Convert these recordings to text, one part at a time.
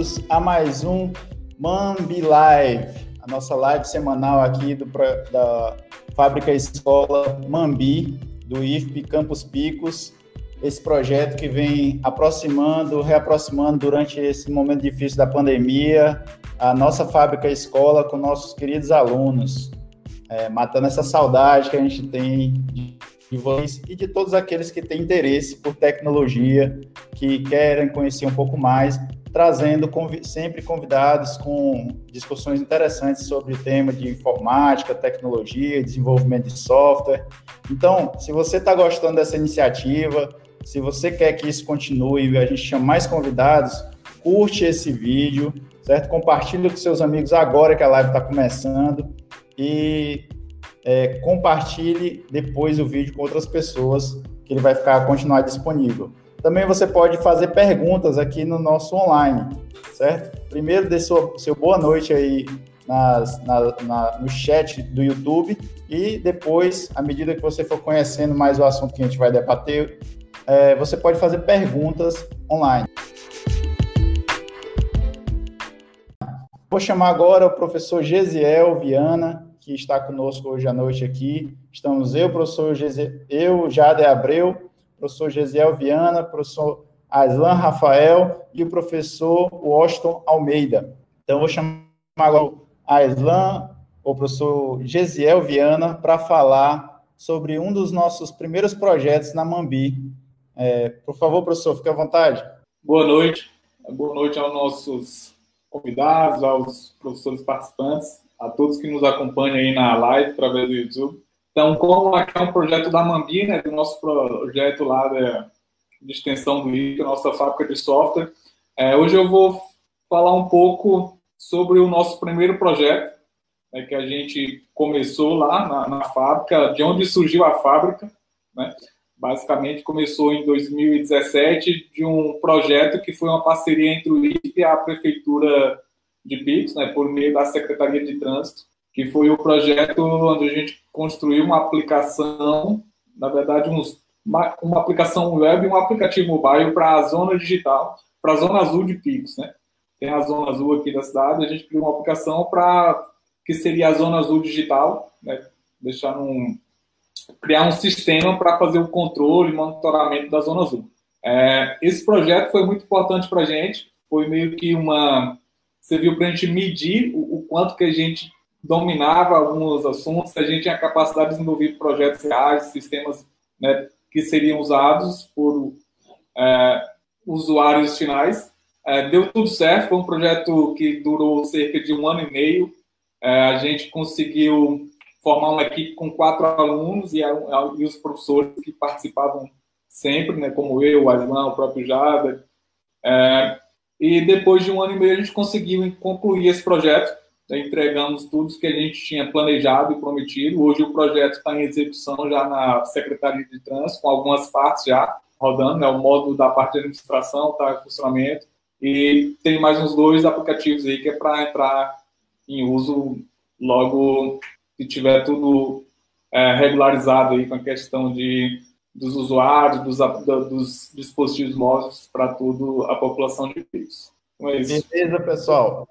bem-vindos a mais um Mambi Live, a nossa live semanal aqui do, da Fábrica Escola Mambi, do IFP Campos Picos. Esse projeto que vem aproximando, reaproximando durante esse momento difícil da pandemia, a nossa Fábrica Escola com nossos queridos alunos, é, matando essa saudade que a gente tem de de vocês e de todos aqueles que têm interesse por tecnologia, que querem conhecer um pouco mais, trazendo sempre convidados com discussões interessantes sobre o tema de informática, tecnologia, desenvolvimento de software. Então, se você está gostando dessa iniciativa, se você quer que isso continue e a gente chame mais convidados, curte esse vídeo, certo? Compartilhe com seus amigos agora que a live está começando e é, compartilhe depois o vídeo com outras pessoas, que ele vai ficar continuar disponível. Também você pode fazer perguntas aqui no nosso online, certo? Primeiro, dê sua, seu boa noite aí nas, na, na, no chat do YouTube e depois, à medida que você for conhecendo mais o assunto que a gente vai debater, é, você pode fazer perguntas online. Vou chamar agora o professor Gesiel Viana, que está conosco hoje à noite aqui. Estamos eu, professor Gesiel, eu, Jade Abreu, professor Gesiel Viana, professor Aslan Rafael e o professor Washington Almeida. Então, vou chamar agora Aslan, o professor Gesiel Viana, para falar sobre um dos nossos primeiros projetos na Mambi. É, por favor, professor, fique à vontade. Boa noite. Boa noite aos nossos convidados, aos professores participantes a todos que nos acompanham aí na live através do YouTube. Então, como aqui é um projeto da Mambi, né, do nosso projeto lá de, extensão do IC, nossa fábrica de software, é, hoje eu vou falar um pouco sobre o nosso primeiro projeto, né, que a gente começou lá na, na, fábrica, de onde surgiu a fábrica, né? Basicamente começou em 2017 de um projeto que foi uma parceria entre o IFE e a prefeitura de Pix, né, por meio da Secretaria de Trânsito, que foi o projeto onde a gente construiu uma aplicação, na verdade, uns, uma, uma aplicação web e um aplicativo mobile para a zona digital, para a zona azul de Pix, né? Tem a zona azul aqui da cidade, a gente criou uma aplicação para que seria a zona azul digital, né? Deixar um criar um sistema para fazer o controle e monitoramento da zona azul. É, esse projeto foi muito importante para a gente, foi meio que uma serviu para a gente medir o, o, quanto que a gente dominava alguns assuntos, a gente tinha capacidade de desenvolver projetos reais, sistemas né, que seriam usados por é, usuários finais. É, deu tudo certo, foi um projeto que durou cerca de um ano e meio. É, a gente conseguiu formar uma equipe com quatro alunos e, e os professores que participavam sempre, né, como eu, o Aslan, o próprio Jada. É, e depois de um ano e meio a gente conseguiu concluir esse projeto. Entregamos tudo que a gente tinha planejado e prometido. Hoje o projeto está em execução já na Secretaria de Trânsito, com algumas partes já rodando. Né? O módulo da parte de administração está em funcionamento. E tem mais uns dois aplicativos aí que é para entrar em uso logo que tiver tudo é, regularizado aí com a questão de dos usuários, dos, dos dispositivos móveis para toda a população de Pix. Então é Beleza, pessoal.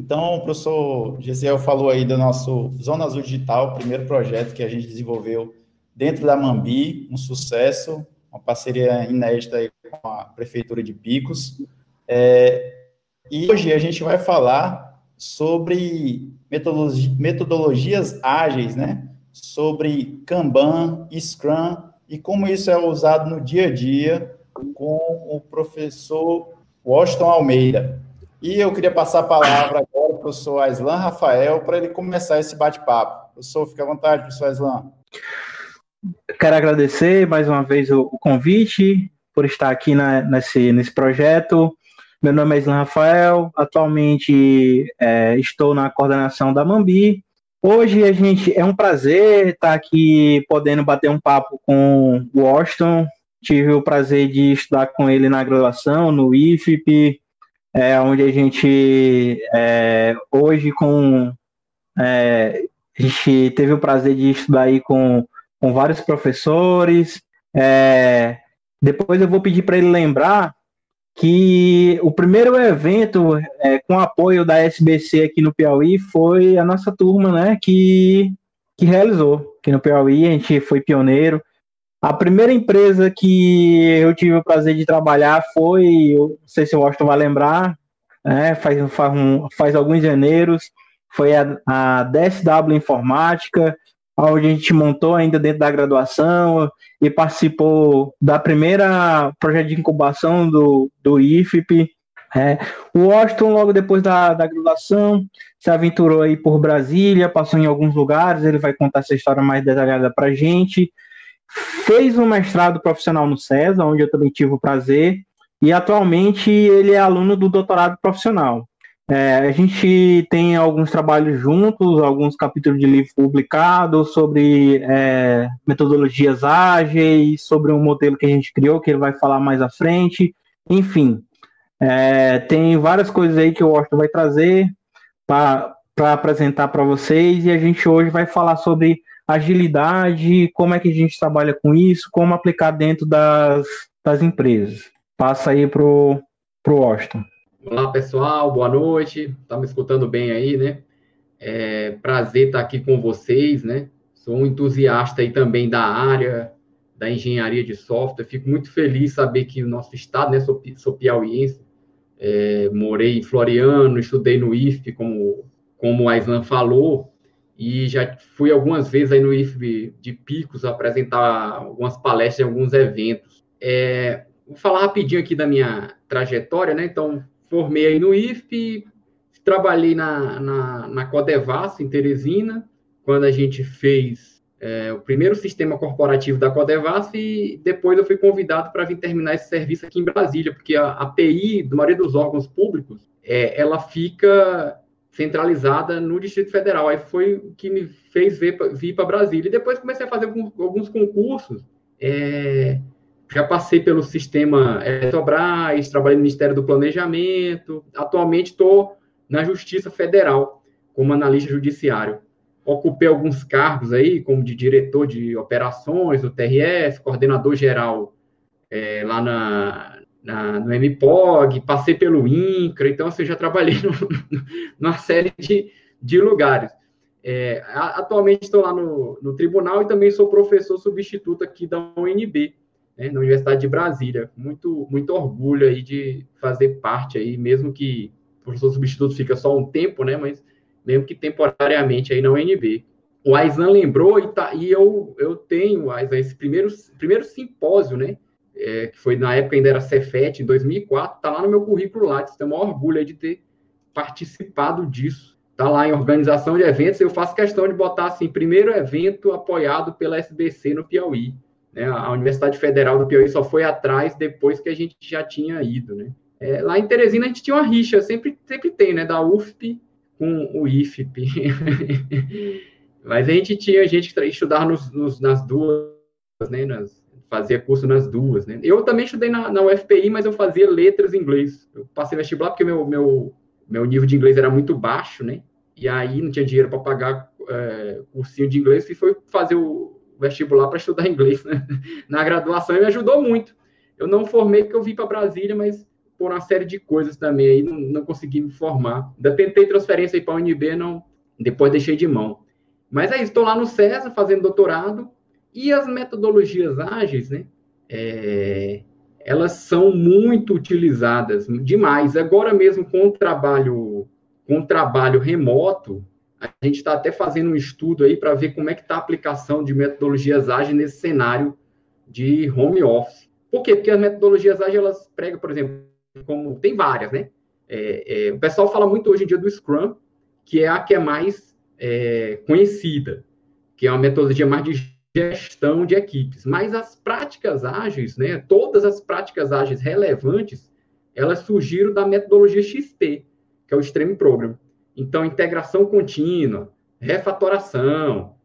Então, o professor Gesiel falou aí do nosso Zona Azul Digital, primeiro projeto que a gente desenvolveu dentro da Mambi, um sucesso, uma parceria inédita com a Prefeitura de Picos. É, e hoje a gente vai falar sobre metodologi metodologias ágeis, né? Sobre Kanban, Scrum e como isso é usado no dia a dia com o professor Washington Almeida. E eu queria passar a palavra professor Aislan Rafael para ele começar esse bate-papo. Professor, fique à vontade, professor Aislan. Quero agradecer mais uma vez o, convite por estar aqui na, nesse, nesse projeto. Meu nome é Islan Rafael, atualmente é, estou na coordenação da Mambi, Hoje a gente é um prazer estar aqui podendo bater um papo com o Washington. Tive o prazer de estudar com ele na graduação, no IFP, é, onde a gente é, hoje com é, a gente teve o prazer de estudar aí com, com vários professores. É, depois eu vou pedir para ele lembrar que o primeiro evento é, com apoio da SBC aqui no Piauí foi a nossa turma, né, que, que realizou aqui no Piauí, a gente foi pioneiro. A primeira empresa que eu tive o prazer de trabalhar foi, não sei se o Washington vai lembrar, né, faz, faz, um, faz alguns janeiros, foi a, a DSW Informática, onde a gente montou ainda dentro da graduação e participou da primeira projeto de incubação do, do IFP. É, o Washington, logo depois da, da graduação, se aventurou aí por Brasília, passou em alguns lugares, ele vai contar essa história mais detalhada para a gente. Fez um mestrado profissional no CESA, onde eu também tive o prazer, e atualmente ele é aluno do doutorado profissional. É, a gente tem alguns trabalhos juntos, alguns capítulos de livro publicados sobre é, metodologias ágeis, sobre um modelo que a gente criou, que ele vai falar mais à frente. Enfim, é, tem várias coisas aí que o Washington vai trazer para apresentar para vocês e a gente hoje vai falar sobre agilidade, como é que a gente trabalha com isso, como aplicar dentro das, das empresas. Passa aí para o Washington. Olá, pessoal, boa noite. Tá me escutando bem aí, né? É prazer estar aqui com vocês, né? Sou um entusiasta aí também da área da engenharia de software. Fico muito feliz saber que o nosso estado, né? Sou, sou piauiense, é, morei em Floriano, estudei no IFP, como, como o Aislan falou, e já fui algumas vezes aí no IFP de Picos apresentar algumas palestras em alguns eventos. É, vou falar rapidinho aqui da minha trajetória, né? Então, formei aí no IFP, trabalhei na, na, na Codevas, em Teresina, quando a gente fez é, o primeiro sistema corporativo da Codevas e depois eu fui convidado para vir terminar esse serviço aqui em Brasília, porque a, a do maioria dos órgãos públicos, é, ela fica centralizada no Distrito Federal. Aí foi o que me fez vir, vir para Brasília. E depois comecei a fazer alguns, alguns concursos. É, já passei pelo sistema Eletrobras, trabalhei no Ministério do Planejamento, atualmente estou na Justiça Federal como analista judiciário. Ocupei alguns cargos aí, como de diretor de operações do TRF, coordenador geral é, lá na, na, no MPOG, passei pelo INCRA, então assim, já trabalhei no, numa série de, de lugares. É, atualmente estou lá no, no tribunal e também sou professor substituto aqui da UNB, né, na Universidade de Brasília. Muito, muito orgulho aí de fazer parte aí, mesmo que o professor substituto fica só um tempo, né, mas mesmo que temporariamente aí na UNB. O Aizan lembrou e, tá, e eu, eu tenho, Aizan, esse primeiro, primeiro simpósio, né, é, que foi na época ainda era Cefet, em 2004, tá lá no meu currículo lá, tenho o maior orgulho de ter participado disso. Tá lá em organização de eventos, eu faço questão de botar assim, primeiro evento apoiado pela SBC no Piauí. Né? A Universidade Federal do Piauí só foi atrás depois que a gente já tinha ido. Né? É, lá em Teresina a gente tinha uma rixa, sempre, sempre tem, né? Da UFP com o IFP. Mas a gente tinha gente que estudava nos, nos, nas duas, né? Nas, fazia curso nas duas, né? Eu também estudei na, na UFPI, mas eu fazia letras em inglês. Eu passei vestibular porque meu, meu, meu nível de inglês era muito baixo, né? E aí não tinha dinheiro para pagar é, cursinho de inglês e foi fazer o, vestibular para estudar inglês né? na graduação e me ajudou muito. Eu não formei porque eu vim para Brasília, mas por uma série de coisas também aí não, não consegui me formar. Ainda tentei transferência para a UNB, não, depois deixei de mão. Mas é isso, estou lá no CESA fazendo doutorado e as metodologias ágeis, né? É, elas são muito utilizadas demais. Agora mesmo com o trabalho com o trabalho remoto, a gente está até fazendo um estudo aí para ver como é que está a aplicação de metodologias ágeis nesse cenário de home office. Por quê? Porque as metodologias ágeis, elas pregam, por exemplo, como tem várias, né? É, é, o pessoal fala muito hoje em dia do Scrum, que é a que é mais é, conhecida, que é uma metodologia mais de gestão de equipes. Mas as práticas ágeis, né? Todas as práticas ágeis relevantes, elas surgiram da metodologia XP, que é o Extreme Program. Então, integração contínua, refatoração,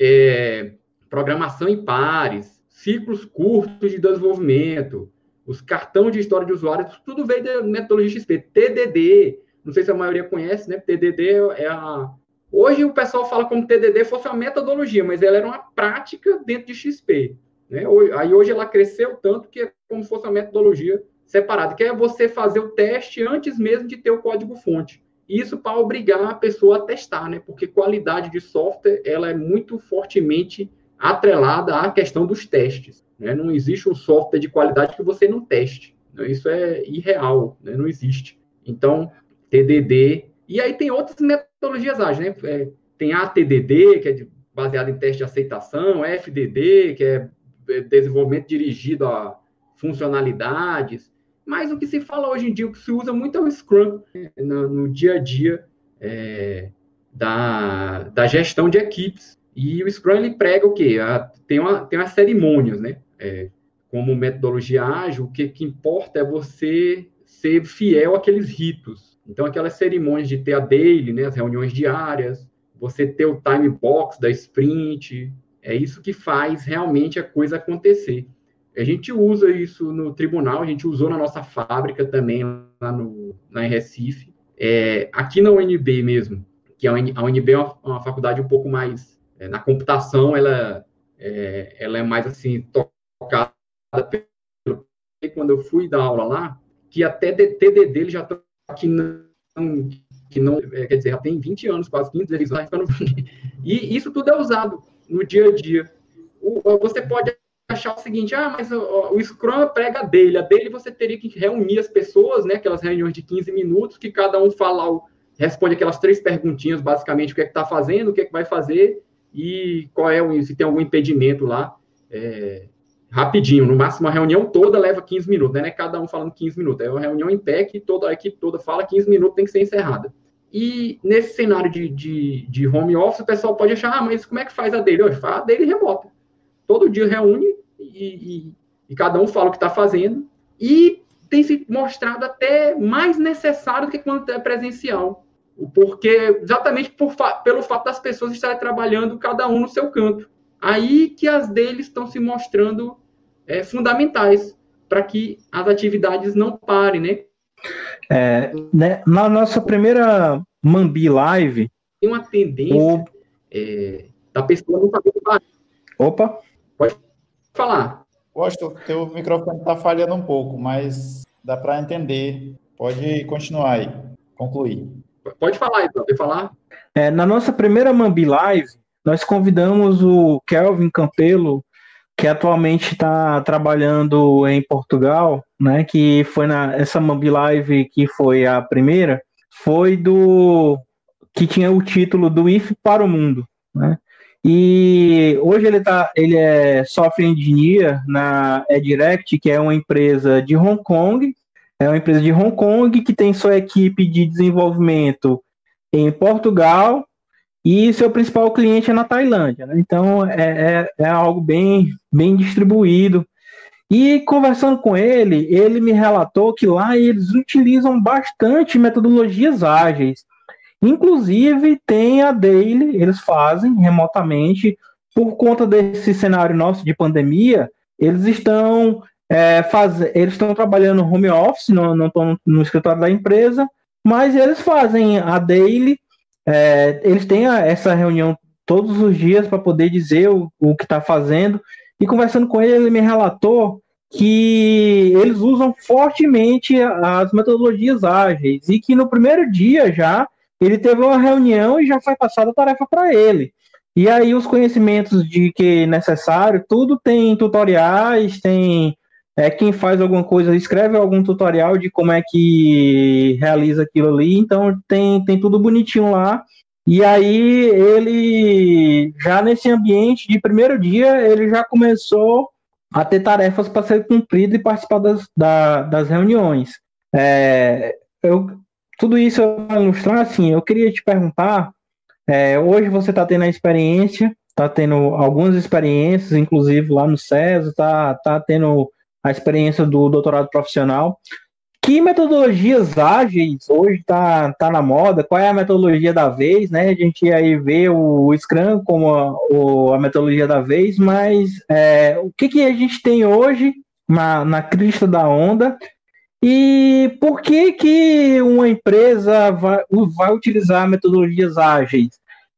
é, programação em pares, ciclos curtos de desenvolvimento, os cartões de história de usuário, tudo veio da metodologia XP. TDD, não sei se a maioria conhece, né? TDD é a. Hoje o pessoal fala como TDD fosse uma metodologia, mas ela era uma prática dentro de XP. Né? Aí hoje ela cresceu tanto que é como se fosse uma metodologia separada, que é você fazer o teste antes mesmo de ter o código-fonte. Isso para obrigar a pessoa a testar, né? Porque qualidade de software ela é muito fortemente atrelada à questão dos testes. Né? Não existe um software de qualidade que você não teste. Né? Isso é irreal, né? não existe. Então, TDD. E aí tem outras metodologias ágeis, né? É, tem ATDD, que é baseado em teste de aceitação, FDD, que é, é desenvolvimento dirigido a funcionalidades. Mas o que se fala hoje em dia, o que se usa muito é o Scrum né? no, no dia a dia é, da, da gestão de equipes. E o Scrum ele prega o quê? A, tem, uma, tem umas cerimônias, né? É, como metodologia ágil, o que, que importa é você ser fiel àqueles ritos. Então, aquelas cerimônias de ter a daily, né, as reuniões diárias, você ter o time box da sprint, é isso que faz realmente a coisa acontecer. A gente usa isso no tribunal, a gente usou na nossa fábrica também, lá no, na Recife. É, aqui na UNB mesmo, que a UNB é uma, uma faculdade um pouco mais é, na computação ela é, ela é mais assim tocada pelo quando eu fui dar aula lá que até TDD ele já está aqui não que não é, quer dizer já tem 20 anos quase 15 anos e isso tudo é usado no dia a dia o, você pode achar o seguinte ah mas o, o Scrum prega dele a dele você teria que reunir as pessoas né aquelas reuniões de 15 minutos que cada um fala responde aquelas três perguntinhas basicamente o que é que está fazendo o que é que vai fazer e qual é o, se tem algum impedimento lá. É, rapidinho, no máximo a reunião toda leva 15 minutos, né? É cada um falando 15 minutos, é uma reunião em pé que toda a equipe toda fala 15 minutos, tem que ser encerrada. E nesse cenário de, de, de home office, o pessoal pode achar, ah, mas como é que faz a dele? Eu falo, a dele remota. Todo dia reúne e, e, e cada um fala o que está fazendo. E tem se mostrado até mais necessário do que quando é presencial. Porque, exatamente por, pelo fato das pessoas estarem trabalhando cada um no seu canto. Aí que as deles estão se mostrando é, fundamentais para que as atividades não parem, né? É, né? Na nossa primeira Mambi Live. Tem uma tendência o... é, da pessoa não saber parar. Opa! Pode falar. Gosto, teu microfone está falhando um pouco, mas dá para entender. Pode continuar aí, concluir. Pode falar, então, pode falar. É, na nossa primeira Mambi Live, nós convidamos o Kelvin Campelo, que atualmente está trabalhando em Portugal, né? Que foi na essa Mambi Live que foi a primeira, foi do que tinha o título do IF para o mundo, né? E hoje ele tá, ele é software engineer na Edirect, que é uma empresa de Hong Kong, é uma empresa de Hong Kong que tem sua equipe de desenvolvimento em Portugal e seu principal cliente é na Tailândia. Né? Então é, é, é, algo bem, bem distribuído. E conversando com ele, ele me relatou que lá eles utilizam bastante metodologias ágeis. Inclusive tem a Daily, eles fazem remotamente, por conta desse cenário nosso de pandemia, eles estão é, faz, eles estão trabalhando home office, não estão no, no, escritório da empresa, mas eles fazem a daily, é, eles têm a, essa reunião todos os dias para poder dizer o, o que está fazendo. E conversando com ele, ele me relatou que eles usam fortemente as metodologias ágeis e que no primeiro dia já ele teve uma reunião e já foi passada a tarefa para ele. E aí os conhecimentos de que é necessário, tudo tem tutoriais, tem é, quem faz alguma coisa escreve algum tutorial de como é que realiza aquilo ali, então tem, tem tudo bonitinho lá. E aí ele já nesse ambiente de primeiro dia ele já começou a ter tarefas para ser cumprido e participar das, da, das reuniões. É, eu, tudo isso para ilustrar assim, eu queria te perguntar, é, hoje você está tendo a experiência, está tendo algumas experiências, inclusive lá no CES, está tá tendo a experiência do doutorado profissional. Que metodologias ágeis hoje está tá na moda? Qual é a metodologia da vez? Né? A gente aí vê o Scrum como a, o, a metodologia da vez, mas é, o que, que a gente tem hoje na, na crista da onda e por que, que uma empresa vai, vai utilizar metodologias ágeis?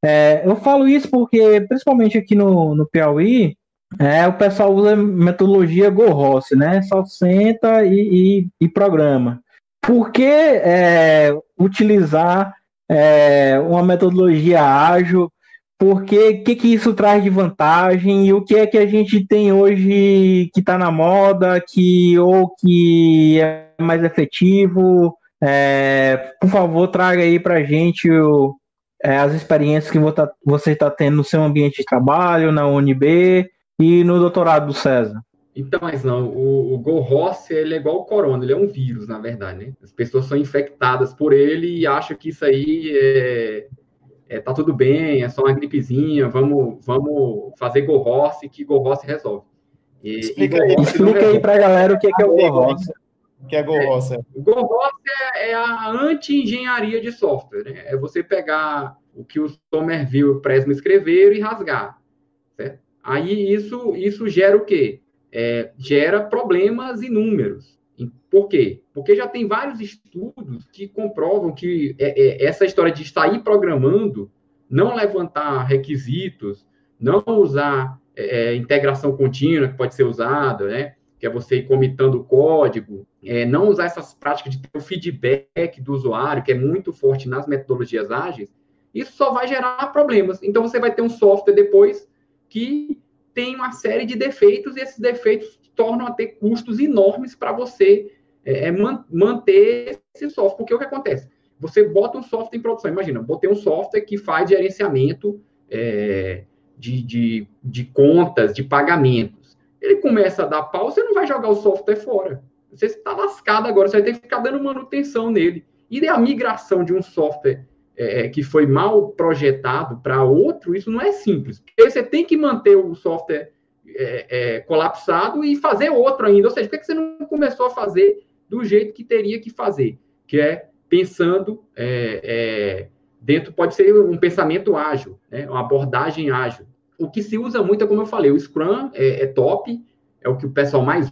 É, eu falo isso porque, principalmente aqui no, no Piauí, É, o pessoal usa metodologia GoRoss, né? Só senta e, e, e programa. Por que é, utilizar é, uma metodologia ágil? Porque o que, que isso traz de vantagem e o que é que a gente tem hoje que está na moda, que ou que é mais efetivo? É, por favor, traga aí para a gente o, é, as experiências que você está tendo no seu ambiente de trabalho, na UNB e no doutorado do César. Então, mas não, o, o Go ele é igual o corona, ele é um vírus, na verdade, né? As pessoas são infectadas por ele e acham que isso aí é, é tá tudo bem, é só uma gripezinha, vamos, vamos fazer Go que Go resolve. E, explica e aí, explica aí pra galera o que é, que é o Go O que é Go É, o Go é, é a anti-engenharia de software, né? É você pegar o que o Somerville e o Presma escreveram e rasgar, certo? Aí isso, isso gera o quê? é, gera problemas inúmeros. Por quê? Porque já tem vários estudos que comprovam que é, é, essa história de sair programando, não levantar requisitos, não usar é, integração contínua que pode ser usada, né? que é você ir comitando o código, não usar essas práticas de ter o feedback do usuário, que é muito forte nas metodologias ágeis, isso só vai gerar problemas. Então, você vai ter um software depois que tem uma série de defeitos e esses defeitos tornam a ter custos enormes para você é, é manter esse software. Porque o que acontece? Você bota um software em produção. Imagina, botei um software que faz gerenciamento é, de, de, de contas, de pagamentos. Ele começa a dar pau, você não vai jogar o software fora. Você está lascado agora, você vai ter que ficar dando manutenção nele. E a migração de um software é, é, que foi mal projetado para outro, isso não é simples. Porque você tem que manter o software é, é, colapsado e fazer outro ainda. Ou seja, por que você não começou a fazer do jeito que teria que fazer? Que é pensando é, é, dentro, pode ser um pensamento ágil, né? uma abordagem ágil. O que se usa muito é, como eu falei, o Scrum é, top, é o que o pessoal mais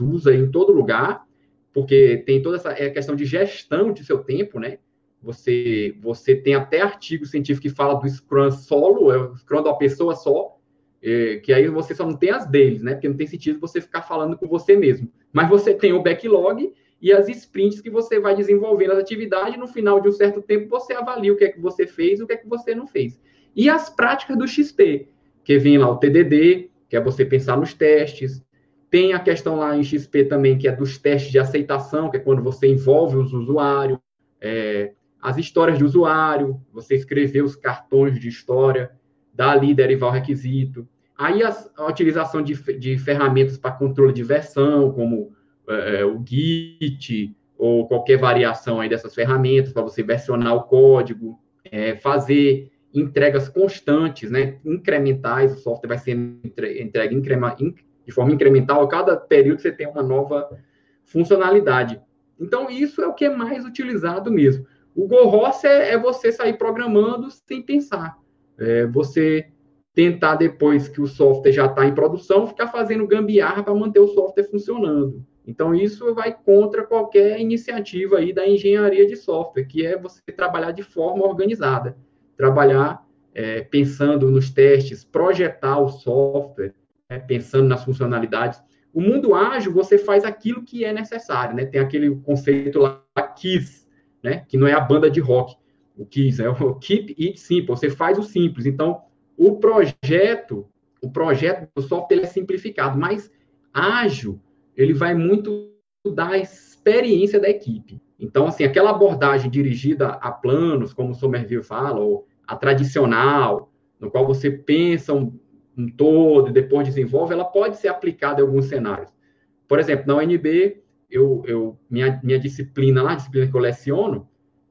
usa em todo lugar, porque tem toda essa questão de gestão de seu tempo, né? Você, você tem até artigo científico que fala do Scrum solo, é o Scrum da pessoa só, é, que aí você só não tem as deles, né? Porque não tem sentido você ficar falando com você mesmo. Mas você tem o backlog e as sprints que você vai desenvolvendo as atividades, no final de um certo tempo você avalia o que é que você fez o que é que você não fez. E as práticas do XP, que vem lá o TDD, que é você pensar nos testes, tem a questão lá em XP também, que é dos testes de aceitação, que é quando você envolve os usuários. É, as histórias de usuário, você escrever os cartões de história, dali derivar o requisito. Aí as, a utilização de, de ferramentas para controle de versão, como é, é, o Git, ou qualquer variação aí dessas ferramentas, para você versionar o código, é, fazer entregas constantes, né, incrementais, o software vai ser entregue de forma incremental, a cada período você tem uma nova funcionalidade. Então, isso é o que é mais utilizado mesmo. O Go é, é você sair programando sem pensar. É você tentar, depois que o software já está em produção, ficar fazendo gambiarra para manter o software funcionando. Então, isso vai contra qualquer iniciativa aí da engenharia de software, que é você trabalhar de forma organizada. Trabalhar é, pensando nos testes, projetar o software, é, pensando nas funcionalidades. O mundo ágil, você faz aquilo que é necessário, né? Tem aquele conceito lá, KISS, né? Que não é a banda de rock, o Kiss, é o Keep It Simple, você faz o simples. Então, o projeto, o projeto do software ele é simplificado, mas ágil, ele vai muito da experiência da equipe. Então, assim, aquela abordagem dirigida a planos, como o Somerville fala, ou a tradicional, no qual você pensa um, um todo e depois desenvolve, ela pode ser aplicada em alguns cenários. Por exemplo, na UNB, eu, eu minha, minha disciplina lá, a disciplina que eu leciono,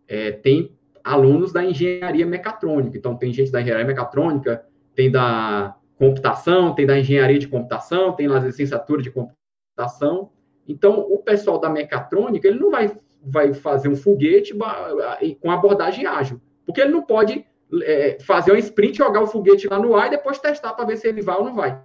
é, tem alunos da engenharia mecatrônica. Então, tem gente da engenharia mecatrônica, tem da computação, tem da engenharia de computação, tem lá a licenciatura de computação. Então, o pessoal da mecatrônica, ele não vai, vai fazer um foguete com abordagem ágil, porque ele não pode é, fazer um sprint, jogar o foguete lá no ar e depois testar para ver se ele vai ou não vai.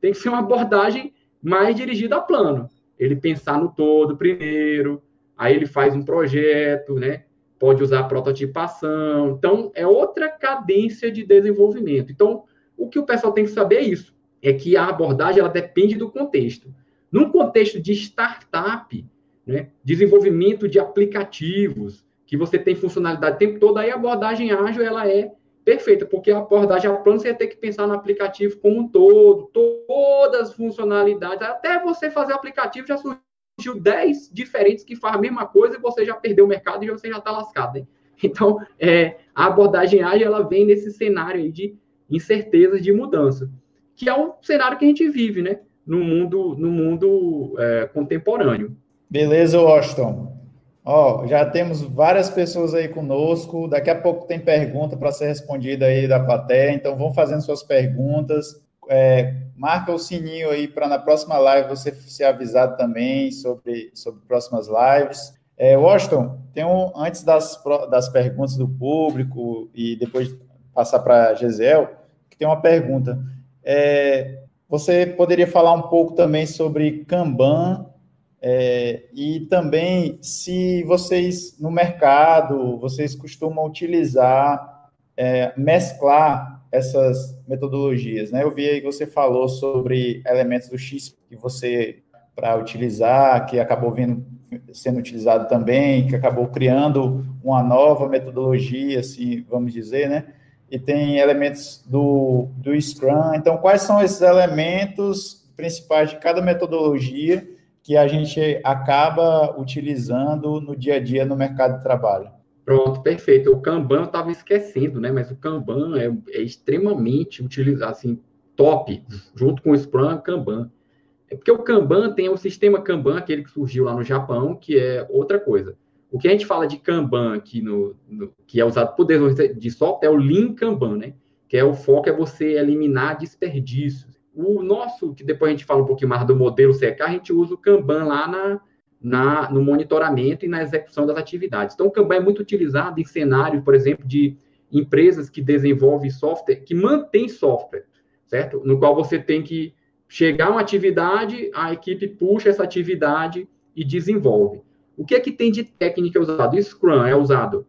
Tem que ser uma abordagem mais dirigida a plano ele pensar no todo primeiro, aí ele faz um projeto, né? Pode usar prototipação. Então, é outra cadência de desenvolvimento. Então, o que o pessoal tem que saber é isso. é que a abordagem ela depende do contexto. Num contexto de startup, né, desenvolvimento de aplicativos, que você tem funcionalidade o tempo todo, aí a abordagem ágil ela é perfeita, porque a abordagem a plano você ter que pensar no aplicativo como um todo, todas as funcionalidades, até você fazer o aplicativo já surgiu 10 diferentes que fazem a mesma coisa e você já perdeu o mercado e você já está lascado. Né? Então, é, a abordagem ágil ela vem nesse cenário de incerteza de mudança, que é um cenário que a gente vive, né? No mundo, no mundo é, contemporâneo. Beleza, Washington. Ó, já temos várias pessoas aí conosco. Daqui a pouco tem pergunta para ser respondida aí da plateia. Então, vão fazendo suas perguntas. É, marca o sininho aí para na próxima live você ser avisado também sobre, sobre próximas lives. É, Washington, tem um, antes das, das perguntas do público e depois passar para a Gisele, que tem uma pergunta. É, você poderia falar um pouco também sobre Kanban é, e também se vocês no mercado vocês costumam utilizar é, mesclar essas metodologias, né? Eu vi aí que você falou sobre elementos do X que você para utilizar, que acabou vindo sendo utilizado também, que acabou criando uma nova metodologia, se vamos dizer, né? E tem elementos do, do Scrum. Então, quais são esses elementos principais de cada metodologia que a gente acaba utilizando no dia a dia no mercado de trabalho? Pronto, perfeito. O Kanban eu estava esquecendo, né? Mas o Kanban é, é extremamente utilizado, assim, top, junto com o Scrum, Kanban. É porque o Kanban tem o sistema Kanban, aquele que surgiu lá no Japão, que é outra coisa. O que a gente fala de Kanban aqui, no, no que é usado por desenvolvimento de software, é o Lean Kanban, né? Que é o foco é você eliminar desperdícios. O nosso, que depois a gente fala um pouquinho mais do modelo CK, a gente usa o Kanban lá na, na, no monitoramento e na execução das atividades. Então, o Kanban é muito utilizado em cenários, por exemplo, de empresas que desenvolvem software, que mantém software, certo? No qual você tem que chegar uma atividade, a equipe puxa essa atividade e desenvolve. O que é que tem de técnica usado? Scrum é usado.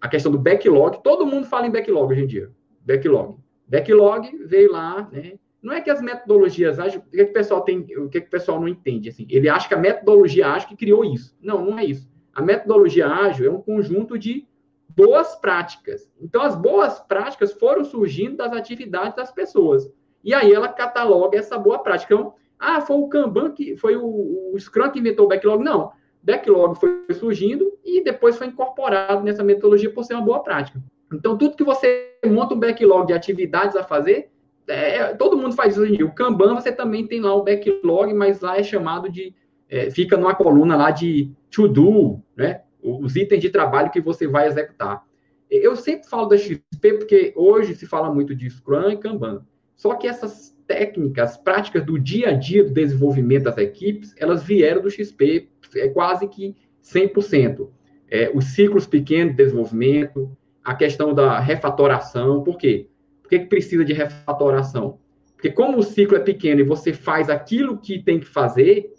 A questão do backlog, todo mundo fala em backlog hoje em dia. Backlog. Backlog veio lá, né? Não é que as metodologias ágeis, o que, é que o pessoal tem, o que, é que o pessoal não entende assim? Ele acha que a metodologia ágil que criou isso. Não, não é isso. A metodologia ágil é um conjunto de boas práticas. Então as boas práticas foram surgindo das atividades das pessoas. E aí ela cataloga essa boa prática. Então, ah, foi o Kanban que foi o, o Scrum que inventou o backlog. Não. Backlog foi surgindo e depois foi incorporado nessa metodologia por ser uma boa prática. Então, tudo que você monta um backlog de atividades a fazer, é, todo mundo faz isso. O Kanban, você também tem lá o backlog, mas lá é chamado de. É, fica numa coluna lá de to do, né? Os itens de trabalho que você vai executar. Eu sempre falo da XP porque hoje se fala muito de Scrum e Kanban. Só que essas técnicas, práticas do dia a dia do desenvolvimento das equipes, elas vieram do XP é quase que 100%. É, os ciclos pequenos de desenvolvimento, a questão da refatoração, por quê? Por que, que precisa de refatoração? Porque como o ciclo é pequeno e você faz aquilo que tem que fazer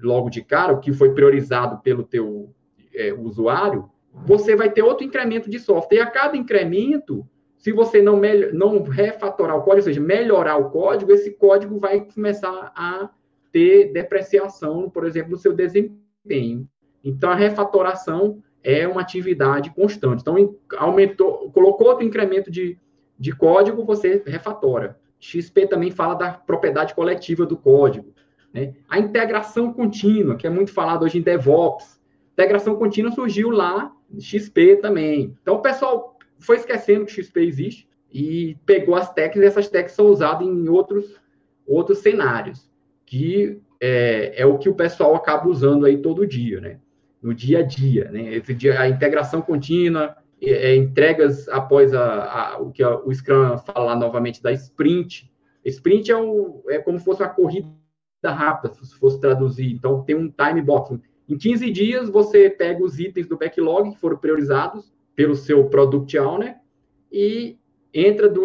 logo de cara, o que foi priorizado pelo teu é, usuário, você vai ter outro incremento de software. E a cada incremento, se você não, não refatorar o código, ou seja, melhorar o código, esse código vai começar a ter depreciação, por exemplo, no seu desempenho. Então, a refatoração é uma atividade constante. Então, aumentou, colocou outro incremento de, de código, você refatora. XP também fala da propriedade coletiva do código. Né? A integração contínua, que é muito falado hoje em DevOps. Integração contínua surgiu lá, XP também. Então, o pessoal foi esquecendo que XP existe e pegou as técnicas, e essas técnicas são usadas em outros, outros cenários, que é, é, o que o pessoal acaba usando aí todo dia, né? No dia a dia, né? Esse dia, a integração contínua, é, entregas após a, a, o que a, o Scrum fala novamente da sprint. Sprint é, é como se fosse uma corrida rápida, se fosse traduzir. Então, tem um time box. Em 15 dias, você pega os itens do backlog que foram priorizados, pelo seu product owner e entra do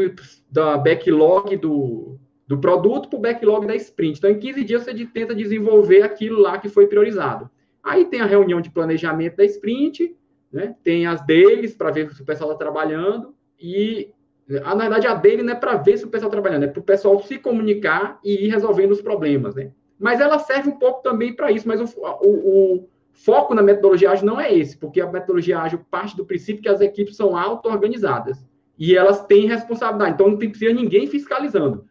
da backlog do, do produto para o backlog da sprint. Então, em 15 dias, você tenta desenvolver aquilo lá que foi priorizado. Aí tem a reunião de planejamento da sprint, né? tem as deles para ver se o pessoal está trabalhando, e Na verdade, a dele não é para ver se o pessoal está trabalhando, é para o pessoal se comunicar e ir resolvendo os problemas, né? Mas ela serve um pouco também para isso, mas o, o, o, foco na metodologia ágil não é esse, porque a metodologia ágil parte do princípio que as equipes são auto-organizadas e elas têm responsabilidade, então não tem precisa ninguém fiscalizando.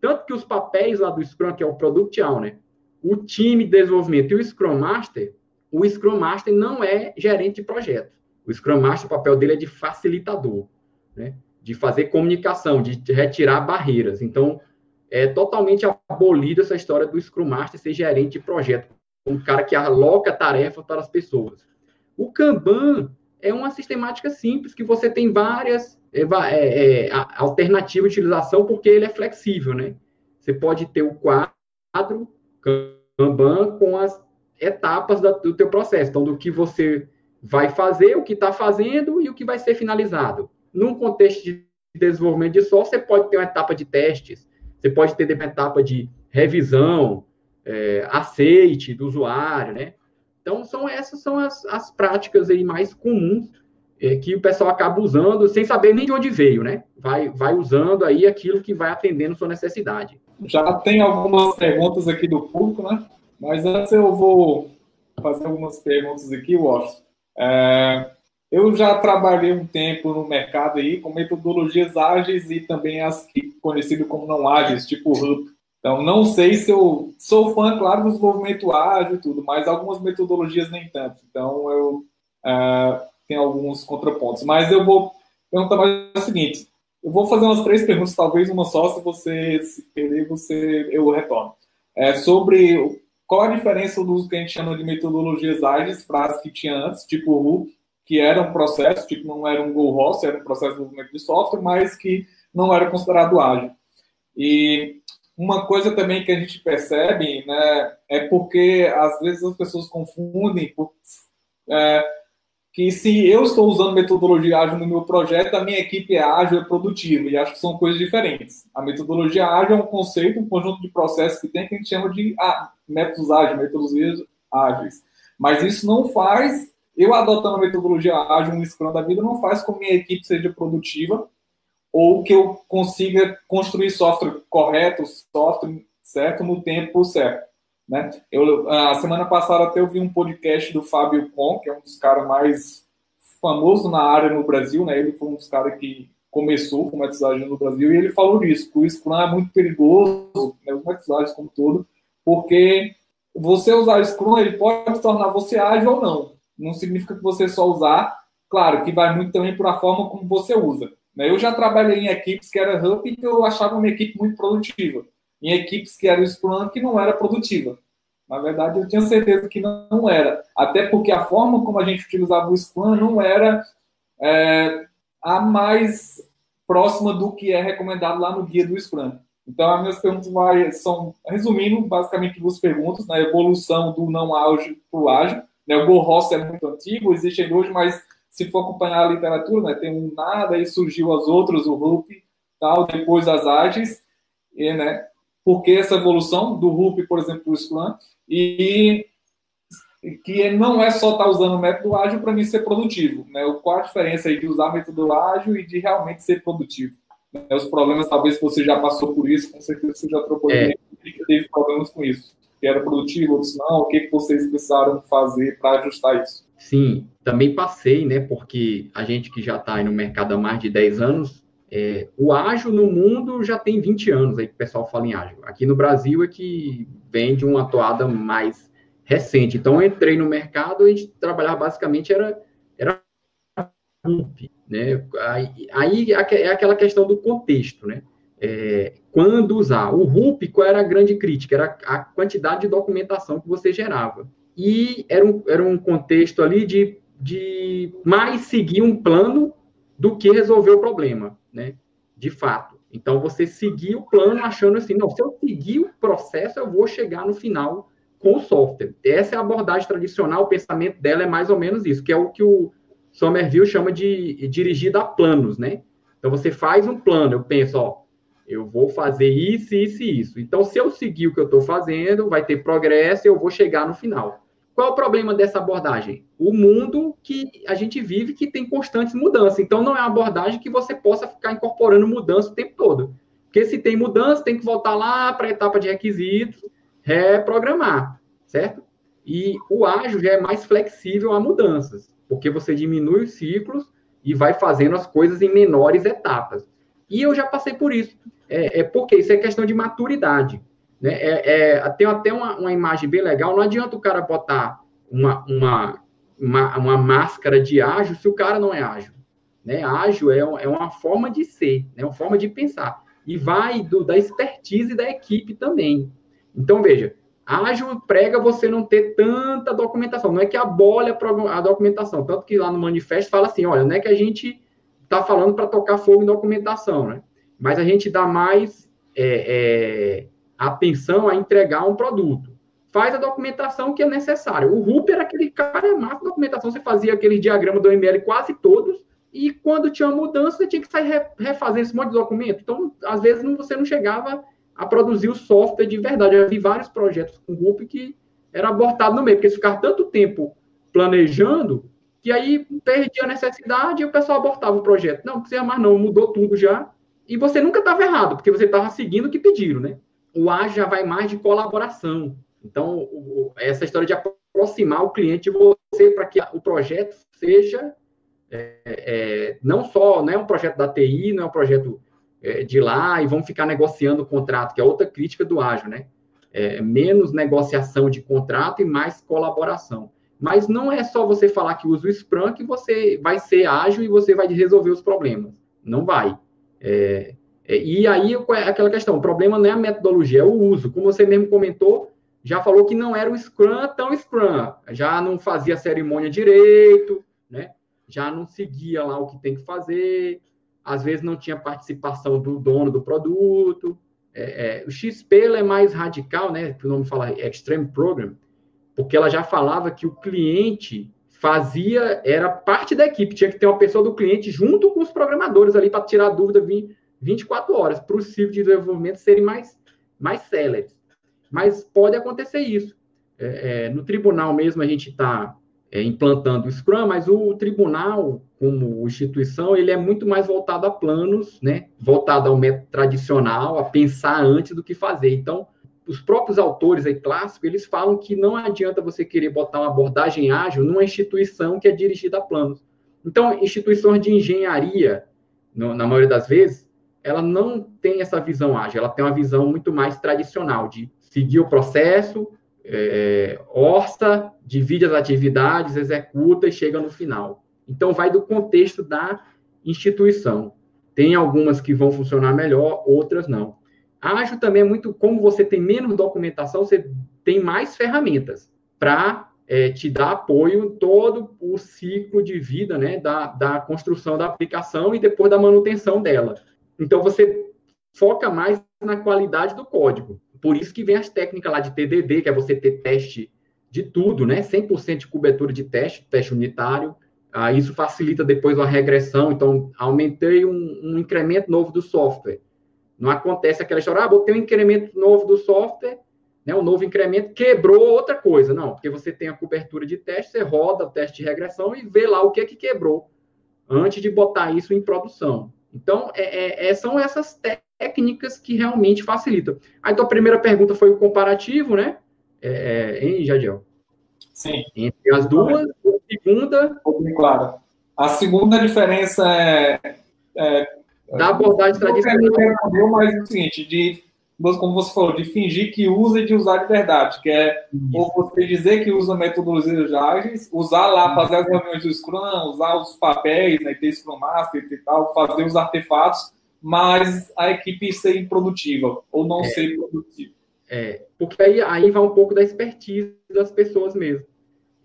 Tanto que os papéis lá do Scrum, que é o Product Owner, o time de desenvolvimento e o Scrum Master, o Scrum Master não é gerente de projeto. O Scrum Master, o papel dele é de facilitador, né? de fazer comunicação, de retirar barreiras. Então, é totalmente abolida essa história do Scrum Master ser gerente de projeto, um cara que aloca tarefa para as pessoas. O Kanban é uma sistemática simples que você tem várias é, é, é, alternativas de utilização porque ele é flexível, né? Você pode ter o quadro Kanban com as etapas do teu processo, então do que você vai fazer, o que está fazendo e o que vai ser finalizado. Num contexto de desenvolvimento de software, você pode ter uma etapa de testes, você pode ter uma etapa de revisão, é, aceite do usuário, né? Então, são essas são as, as práticas aí mais comuns é, que o pessoal acaba usando sem saber nem de onde veio, né? Vai, vai usando aí aquilo que vai atendendo sua necessidade. Já tem algumas perguntas aqui do público, né? Mas antes eu vou fazer algumas perguntas aqui, Washington. É, eu já trabalhei um tempo no mercado aí com metodologias ágeis e também as que conhecidas como não ágeis, tipo RUP. Então, não sei se eu sou fã, claro, do desenvolvimento ágil e tudo, mas algumas metodologias nem tanto. Então, eu uh, tenho alguns contrapontos. Mas eu vou perguntar mais o seguinte: eu vou fazer umas três perguntas, talvez uma só, se você se perder, você, eu retorno. É, sobre qual a diferença do que a gente chama de metodologias ágeis para as que tinha antes, tipo o que era um processo, tipo, não era um Go Host, era um processo de desenvolvimento de software, mas que não era considerado ágil. E uma coisa também que a gente percebe, né, é porque às vezes as pessoas confundem por, é, que se eu estou usando metodologia ágil no meu projeto, a minha equipe é ágil, é produtiva, e acho que são coisas diferentes. A metodologia ágil é um conceito, um conjunto de processos que tem que a gente chama de ah, métodos ágeis, metodologias ágeis. Mas isso não faz, eu adotando a metodologia ágil, um Scrum da vida, não faz com que minha equipe seja produtiva, ou que eu consiga construir software correto, software certo no tempo certo. Né? Eu, a semana passada até eu vi um podcast do Fábio Con, que é um dos caras mais famosos na área no Brasil, né? Ele foi um dos caras que começou com metodologia no Brasil e ele falou disso, que o Scrum é muito perigoso, né, os metodologias como todo, porque você usar Scrum, ele pode tornar você ágil ou não. Não significa que você só usar, claro, que vai muito também para a forma como você usa. Né? Eu já trabalhei em equipes que era Hub e que eu achava uma equipe muito produtiva. Em equipes que era Scrum que não era produtiva. Na verdade, eu tinha certeza que não era. Até porque a forma como a gente utilizava o Scrum não era é, a mais próxima do que é recomendado lá no guia do Scrum. Então, as minhas perguntas vai, são, resumindo, basicamente duas perguntas, na evolução do não ágil para o ágil. Né, o Go Host é muito antigo, existe ainda hoje, mas se for acompanhar a literatura, né, tem um nada, aí surgiu as outras, o RUP, tal, depois as ágeis, e, né, porque essa evolução do RUP, por exemplo, o Scrum, e que não é só estar tá usando o método ágil para mim ser produtivo, né? Qual a diferença aí de usar método ágil e de realmente ser produtivo? Né? Os problemas, talvez você já passou por isso, com certeza você já trocou é. e teve problemas com isso. Que era produtivo, outros não, o que, que vocês precisaram fazer para ajustar isso? Sim, também passei, né? Porque a gente que já está no mercado há mais de 10 anos, é, o ágil no mundo já tem 20 anos aí que o pessoal fala em ágil. Aqui no Brasil é que vem de uma atuada mais recente. Então, eu entrei no mercado e a gente trabalhava basicamente era, era né? Aí, aí é aquela questão do contexto, né? É, quando usar. O RUP, qual era a grande crítica? Era a quantidade de documentação que você gerava e era um, era um contexto ali de, de mais seguir um plano do que resolver o problema, né? De fato. Então, você seguir o plano achando assim, não, se eu seguir o processo, eu vou chegar no final com o software. Essa é a abordagem tradicional, o pensamento dela é mais ou menos isso, que é o que o Somerville chama de dirigida a planos, né? Então, você faz um plano, eu penso, ó, eu vou fazer isso, isso e isso. Então, se eu seguir o que eu estou fazendo, vai ter progresso e eu vou chegar no final. Qual é o problema dessa abordagem? O mundo que a gente vive que tem constantes mudanças. Então, não é uma abordagem que você possa ficar incorporando mudança o tempo todo. Porque se tem mudança, tem que voltar lá para a etapa de requisitos, reprogramar, certo? E o ágil já é mais flexível a mudanças, porque você diminui os ciclos e vai fazendo as coisas em menores etapas. E eu já passei por isso. É, é porque isso é questão de maturidade. Né? É, é, tem até uma, uma, imagem bem legal. Não adianta o cara botar uma, uma, uma, uma, máscara de ágil se o cara não é ágil. Né? Ágil é, é uma forma de ser, é né? uma forma de pensar. E vai do, da expertise da equipe também. Então, veja, ágil prega você não ter tanta documentação. Não é que abole a, a documentação. Tanto que lá no manifesto fala assim: olha, não é que a gente está falando para tocar fogo em documentação, né? Mas a gente dá mais. É, é, atenção a entregar um produto. Faz a documentação que é necessária. O Ruper era aquele cara é massa documentação, você fazia aquele diagrama do ML quase todos, e quando tinha mudança, você tinha que sair refazendo esse monte de documento. Então, às vezes, você não chegava a produzir o software de verdade. Eu vi vários projetos com o Ruper que era abortado no meio, porque ficaram tanto tempo planejando que aí perdia a necessidade e o pessoal abortava o projeto. Não, não precisa mais não, mudou tudo já. E você nunca estava errado, porque você estava seguindo o que pediram, né? O A já vai mais de colaboração. Então, o, essa história de aproximar o cliente de você para que o projeto seja é, é, não só não é um projeto da TI, não é um projeto é, de lá e vão ficar negociando o contrato, que é outra crítica do ágil, né? É, menos negociação de contrato e mais colaboração. Mas não é só você falar que usa o Scrum que você vai ser ágil e você vai resolver os problemas. Não vai. É, e aí, é aquela questão, o problema não é a metodologia, é o uso. Como você mesmo comentou, já falou que não era o Scrum tão Scrum, já não fazia cerimônia direito, né? já não seguia lá o que tem que fazer, às vezes não tinha participação do dono do produto. É, é, o XP é mais radical, né? o nome fala Extreme Program, porque ela já falava que o cliente fazia, era parte da equipe, tinha que ter uma pessoa do cliente junto com os programadores ali para tirar dúvida, vir 24 horas para o ciclo de desenvolvimento serem mais, mais céleres. Mas pode acontecer isso. É, é, no tribunal mesmo a gente está é, implantando o Scrum, mas o tribunal, como instituição, ele é muito mais voltado a planos, né? voltado ao método tradicional, a pensar antes do que fazer. Então, os próprios autores aí clássicos, eles falam que não adianta você querer botar uma abordagem ágil numa instituição que é dirigida a planos. Então, instituições de engenharia, no, na maioria das vezes, ela não tem essa visão ágil, ela tem uma visão muito mais tradicional de seguir o processo, é, orça, divide as atividades, executa e chega no final. Então, vai do contexto da instituição. Tem algumas que vão funcionar melhor, outras não. Ágil também é muito, como você tem menos documentação, você tem mais ferramentas para é, te dar apoio em todo o ciclo de vida né, da, da construção da aplicação e depois da manutenção dela. Então, você foca mais na qualidade do código. Por isso que vem as técnicas lá de TDD, que é você ter teste de tudo, né? 100% de cobertura de teste, teste unitário. Ah, isso facilita depois uma regressão. Então, aumentei um, um, incremento novo do software. Não acontece aquela história, ah, botei um incremento novo do software, né? um novo incremento, quebrou outra coisa. Não, porque você tem a cobertura de teste, você roda o teste de regressão e vê lá o que, é que quebrou antes de botar isso em produção. Então, é, é, é, são essas técnicas que realmente facilitam. Aí, tua primeira pergunta foi o comparativo, né? É, é hein, Jadiel? Sim. Entre as duas, a segunda... Claro. A segunda diferença é... é da abordagem tradicional. Mas é o seguinte, de como você falou, de fingir que usa e de usar de verdade, que é ou você dizer que usa metodologias ágeis, usar lá, fazer as reuniões do Scrum, usar os papéis, né, ter Scrum Master e tal, fazer os artefatos, mas a equipe ser improdutiva ou não é. ser produtiva. É, porque aí, aí vai um pouco da expertise das pessoas mesmo.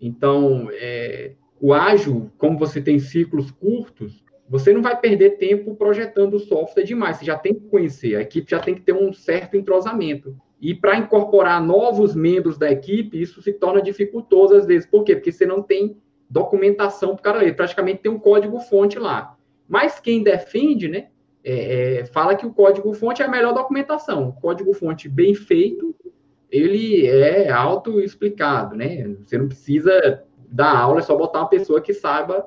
Então, é, o ágil, como você tem ciclos curtos, você não vai perder tempo projetando o software demais, você já tem que conhecer, a equipe já tem que ter um certo entrosamento. E para incorporar novos membros da equipe, isso se torna dificultoso às vezes. Por quê? Porque você não tem documentação para o cara ler, praticamente tem um código-fonte lá. Mas quem defende, né, é, é, fala que o código-fonte é a melhor documentação. O código-fonte bem feito ele é auto-explicado, né? Você não precisa dar aula, é só botar uma pessoa que saiba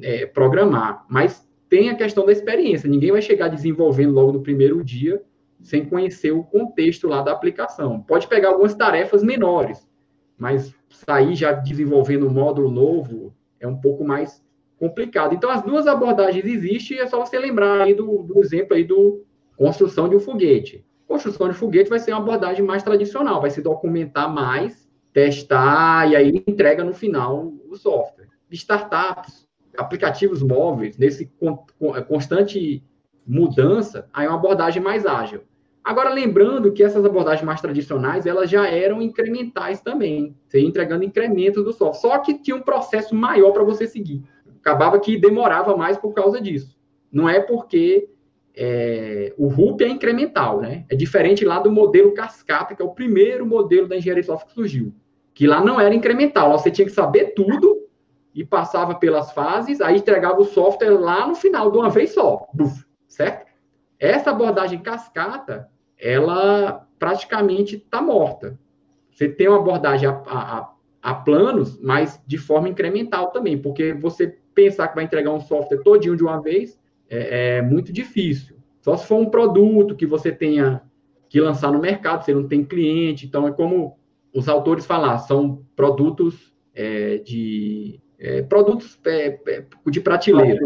é, programar. Mas tem a questão da experiência. Ninguém vai chegar desenvolvendo logo no primeiro dia sem conhecer o contexto lá da aplicação. Pode pegar algumas tarefas menores, mas sair já desenvolvendo um módulo novo é um pouco mais complicado. Então, as duas abordagens existem é só você lembrar aí do, do exemplo aí do construção de um foguete. Construção de foguete vai ser uma abordagem mais tradicional, vai se documentar mais, testar e aí entrega no final o software. Startups, aplicativos móveis, nesse constante mudança, aí é uma abordagem mais ágil. Agora, lembrando que essas abordagens mais tradicionais, elas já eram incrementais também. Você ia entregando incrementos do software. Só que tinha um processo maior para você seguir. Acabava que demorava mais por causa disso. Não é porque é, o RUP é incremental, né? É diferente lá do modelo cascata, que é o primeiro modelo da engenharia de software que surgiu. Que lá não era incremental. Lá você tinha que saber tudo e passava pelas fases, aí entregava o software lá no final, de uma vez só. Buf, certo? Essa abordagem cascata, ela praticamente está morta. Você tem uma abordagem a, a, a, planos, mas de forma incremental também, porque você pensar que vai entregar um software todinho de uma vez é, é muito difícil. Só se for um produto que você tenha que lançar no mercado, você não tem cliente, então é como os autores falar, são produtos é, de é, produtos é, é de prateleira,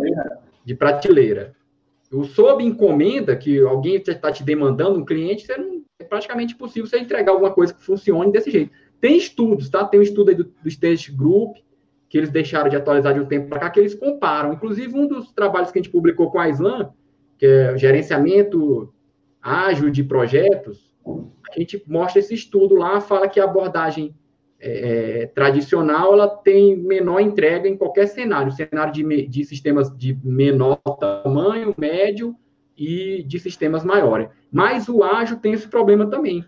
de prateleira. O sob encomenda, que alguém está te demandando, um cliente, não, é praticamente impossível você entregar alguma coisa que funcione desse jeito. Tem estudos, tá? Tem um estudo aí do, do Stage Group, que eles deixaram de atualizar de um tempo para cá, que eles comparam. Inclusive, um dos trabalhos que a gente publicou com a Islam, que é gerenciamento ágil de projetos, a gente mostra esse estudo lá, fala que a abordagem é, é, tradicional ela tem menor entrega em qualquer cenário, cenário de, de sistemas de menor tamanho, médio e de sistemas maiores. Mas o ágil tem esse problema também.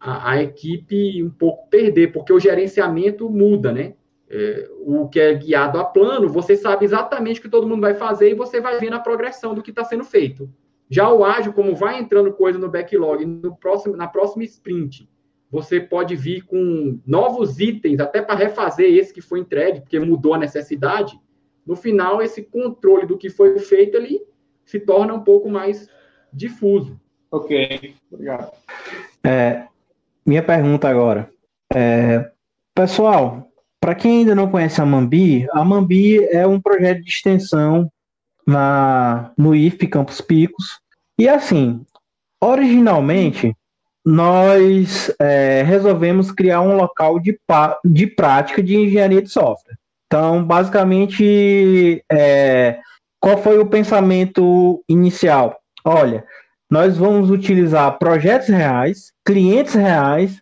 A, a equipe um pouco perder, porque o gerenciamento muda, né? É, o que é guiado a plano, você sabe exatamente o que todo mundo vai fazer e você vai ver na progressão do que está sendo feito. Já o ágil, como vai entrando coisa no backlog no próximo, na próxima sprint, você pode vir com novos itens, até para refazer esse que foi entregue, porque mudou a necessidade. No final, esse controle do que foi feito ali se torna um pouco mais difuso. Ok, obrigado. É, minha pergunta agora. É, pessoal, para quem ainda não conhece a Mambi, a Mambi é um projeto de extensão na, no IFP Campos Picos. E assim, originalmente, nós é, resolvemos criar um local de, de prática de engenharia de software. Então, basicamente, é, qual foi o pensamento inicial? Olha, nós vamos utilizar projetos reais, clientes reais,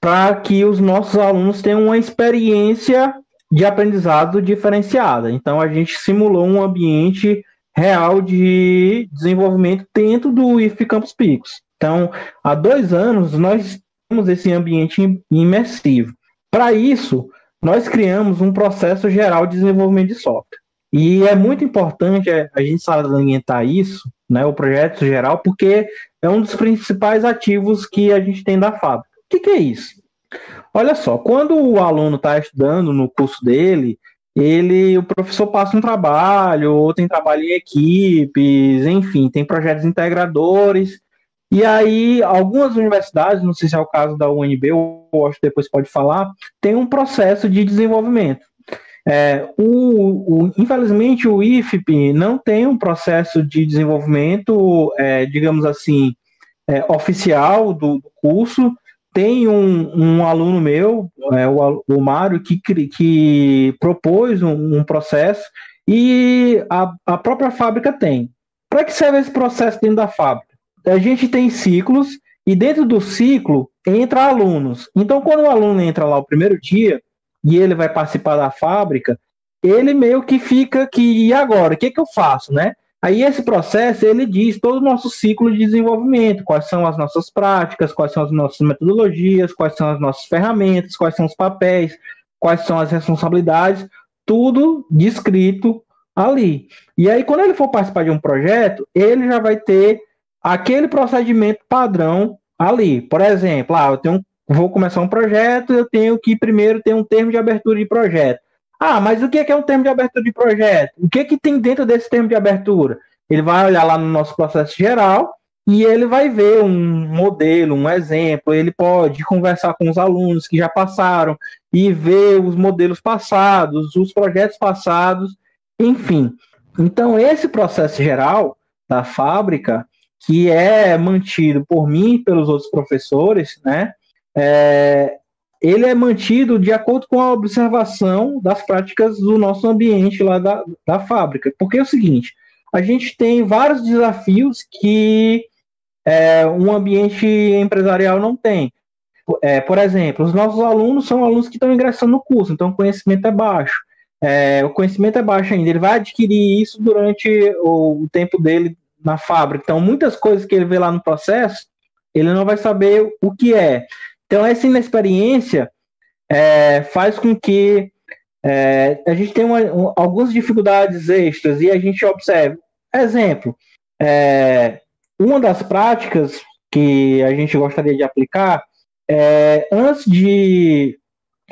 para que os nossos alunos tenham uma experiência de aprendizado diferenciada. Então, a gente simulou um ambiente real de desenvolvimento dentro do IF Campus Picos. Então, há dois anos, nós temos esse ambiente imersivo. Para isso, nós criamos um processo geral de desenvolvimento de software. E é muito importante a gente salientar isso, né, o projeto geral, porque é um dos principais ativos que a gente tem da fábrica. O que, que é isso? Olha só, quando o aluno está estudando no curso dele, ele, o professor passa um trabalho, ou tem trabalho em equipes, enfim, tem projetos integradores, e aí, algumas universidades, não sei se é o caso da UNB, ou acho que depois pode falar, tem um processo de desenvolvimento. É, o, o, infelizmente, o IFP não tem um processo de desenvolvimento, é, digamos assim, é, oficial do, do, curso. Tem um, um aluno meu, é, o, o Mário, que, que propôs um, um processo e a, a própria fábrica tem. Para que serve esse processo dentro da fábrica? A gente tem ciclos e dentro do ciclo entra alunos. Então, quando o aluno entra lá o primeiro dia e ele vai participar da fábrica, ele meio que fica que e agora, o que, que eu faço, né? Aí esse processo ele diz todo o nosso ciclo de desenvolvimento, quais são as nossas práticas, quais são as nossas metodologias, quais são as nossas ferramentas, quais são os papéis, quais são as responsabilidades, tudo descrito ali. E aí quando ele for participar de um projeto, ele já vai ter aquele procedimento padrão ali. Por exemplo, ah, eu tenho vou começar um projeto, eu tenho que primeiro ter um termo de abertura de projeto. Ah, mas o que é um termo de abertura de projeto? O que, é que tem dentro desse termo de abertura? Ele vai olhar lá no nosso processo geral e ele vai ver um modelo, um exemplo. Ele pode conversar com os alunos que já passaram e ver os modelos passados, os projetos passados, enfim. Então, esse processo geral da fábrica, que é mantido por mim e pelos outros professores, né? É, ele é mantido de acordo com a observação das práticas do nosso ambiente lá da, da fábrica. Porque é o seguinte, a gente tem vários desafios que é, um ambiente empresarial não tem. É, por exemplo, os nossos alunos são alunos que estão ingressando no curso, então o conhecimento é baixo. É, o conhecimento é baixo ainda, ele vai adquirir isso durante o, o tempo dele na fábrica. Então, muitas coisas que ele vê lá no processo, ele não vai saber o que é. Então, essa inexperiência é, faz com que é, a gente tenha uma, um, algumas dificuldades extras e a gente observe. Exemplo, é, uma das práticas que a gente gostaria de aplicar é, antes de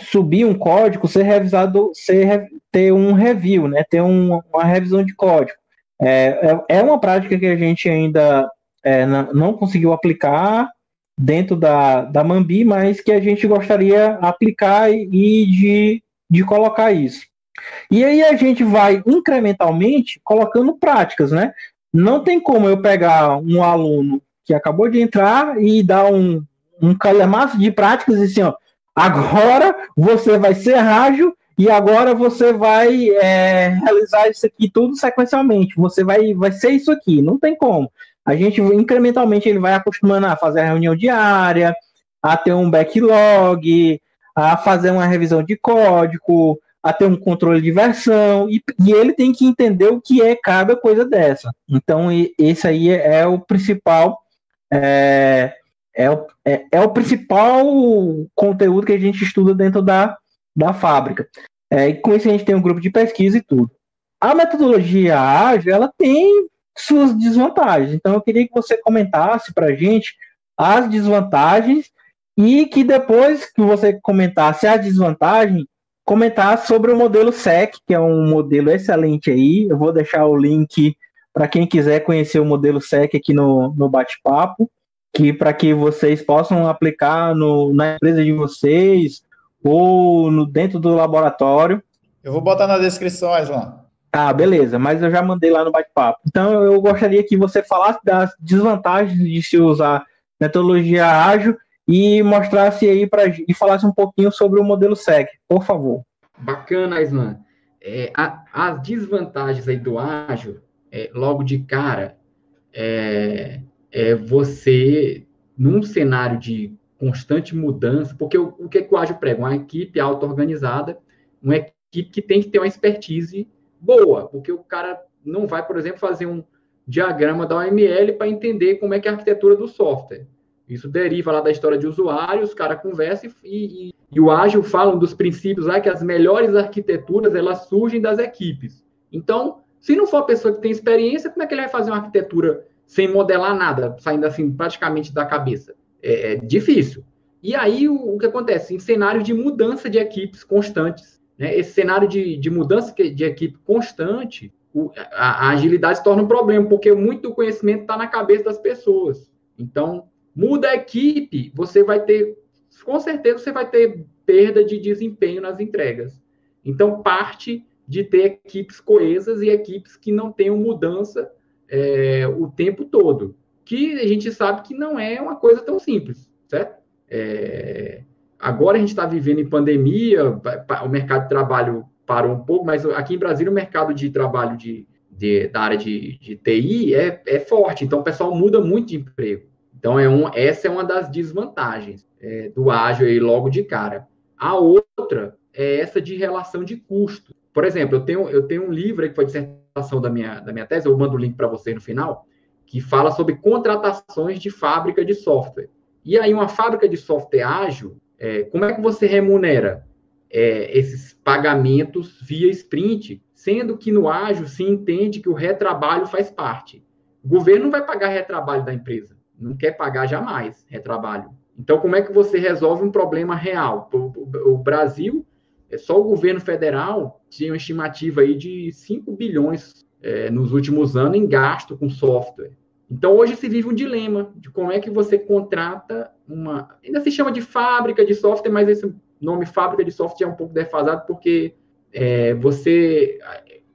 subir um código, ser revisado, ser, ter um review, né, ter um, uma revisão de código. É, é, é uma prática que a gente ainda é, não, conseguiu aplicar dentro da, da Mambi, mas que a gente gostaria aplicar e de, de colocar isso. E aí a gente vai incrementalmente colocando práticas, né? Não tem como eu pegar um aluno que acabou de entrar e dar um, um calhamaço de práticas e assim, ó, agora você vai ser ágil e agora você vai é, realizar isso aqui tudo sequencialmente. Você vai, vai ser isso aqui, não tem como a gente incrementalmente ele vai acostumando a fazer a reunião diária, a ter um backlog, a fazer uma revisão de código, a ter um controle de versão, e, e ele tem que entender o que é cada coisa dessa. Então, esse aí é, o principal. É, é, é, é, o principal conteúdo que a gente estuda dentro da, da fábrica. É, e com isso a gente tem um grupo de pesquisa e tudo. A metodologia ágil, ela tem suas desvantagens. Então, eu queria que você comentasse para a gente as desvantagens e que depois que você comentasse a desvantagem, comentasse sobre o modelo SEC, que é um modelo excelente aí. Eu vou deixar o link para quem quiser conhecer o modelo SEC aqui no, no bate-papo, que para que vocês possam aplicar no, na empresa de vocês ou no, dentro do laboratório. Eu vou botar na descrição, Aslan. Ah, beleza, mas eu já mandei lá no bate-papo. Então eu gostaria que você falasse das desvantagens de se usar metodologia ágil e mostrasse aí para e falasse um pouquinho sobre o modelo SEG, por favor. Bacana, Islan. É, a, as desvantagens aí do ágil, é, logo de cara, é, é, você, num cenário de constante mudança, porque o, o que, é que o ágil prega? Uma equipe auto-organizada, uma equipe que tem que ter uma expertise boa, porque o cara não vai, por exemplo, fazer um diagrama da OML para entender como é que é a arquitetura do software. Isso deriva lá da história de usuário, os caras conversam e, e, e, o ágil fala um dos princípios lá que as melhores arquiteturas elas surgem das equipes. Então, se não for a pessoa que tem experiência, como é que ele vai fazer uma arquitetura sem modelar nada, saindo assim praticamente da cabeça? É, é difícil. E aí o, o que acontece? Em cenários de mudança de equipes constantes, né, esse cenário de, de mudança de equipe constante, o, a, a, agilidade se torna um problema, porque muito do conhecimento está na cabeça das pessoas. Então, muda a equipe, você vai ter, com certeza, você vai ter perda de desempenho nas entregas. Então, parte de ter equipes coesas e equipes que não tenham mudança é, o tempo todo. Que a gente sabe que não é uma coisa tão simples, certo? É, Agora a gente está vivendo em pandemia, o mercado de trabalho parou um pouco, mas aqui em Brasília o mercado de trabalho de, de da área de, de TI é, é, forte, então o pessoal muda muito de emprego. Então é um, essa é uma das desvantagens é, do ágil aí logo de cara. A outra é essa de relação de custo. Por exemplo, eu tenho, eu tenho um livro que foi dissertação da minha, da minha tese, eu mando o link para você no final, que fala sobre contratações de fábrica de software. E aí, uma fábrica de software ágil, é, como é que você remunera é, esses pagamentos via sprint, sendo que no ágil se entende que o retrabalho faz parte. O governo não vai pagar retrabalho da empresa, não quer pagar jamais retrabalho. Então, como é que você resolve um problema real? O, Brasil, é só o governo federal tinha uma estimativa aí de 5 bilhões é, nos últimos anos em gasto com software. Então, hoje se vive um dilema de como é que você contrata uma. Ainda se chama de fábrica de software, mas esse nome fábrica de software é um pouco defasado, porque é, você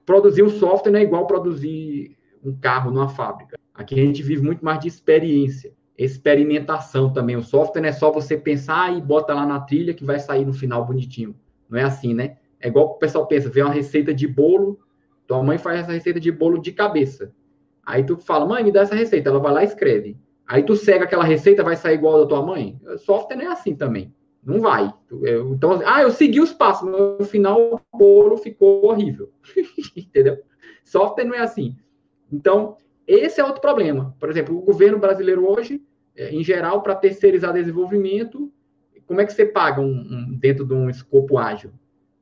produzir um software não é igual produzir um carro numa fábrica. Aqui a gente vive muito mais de experiência, experimentação também. O software não é só você pensar e bota lá na trilha que vai sair no final bonitinho. Não é assim, né? É igual o pessoal pensa, vê uma receita de bolo, tua mãe faz essa receita de bolo de cabeça. Aí tu fala, mãe, me dá essa receita. Ela vai lá e escreve. Aí tu segue aquela receita, vai sair igual da tua mãe? O software não é assim também. Não vai. Então, ah, eu segui os passos, mas no final o bolo ficou horrível. Entendeu? Software não é assim. Então, esse é outro problema. Por exemplo, o governo brasileiro hoje, é, em geral, para terceirizar desenvolvimento, como é que você paga um, um, dentro de um escopo ágil,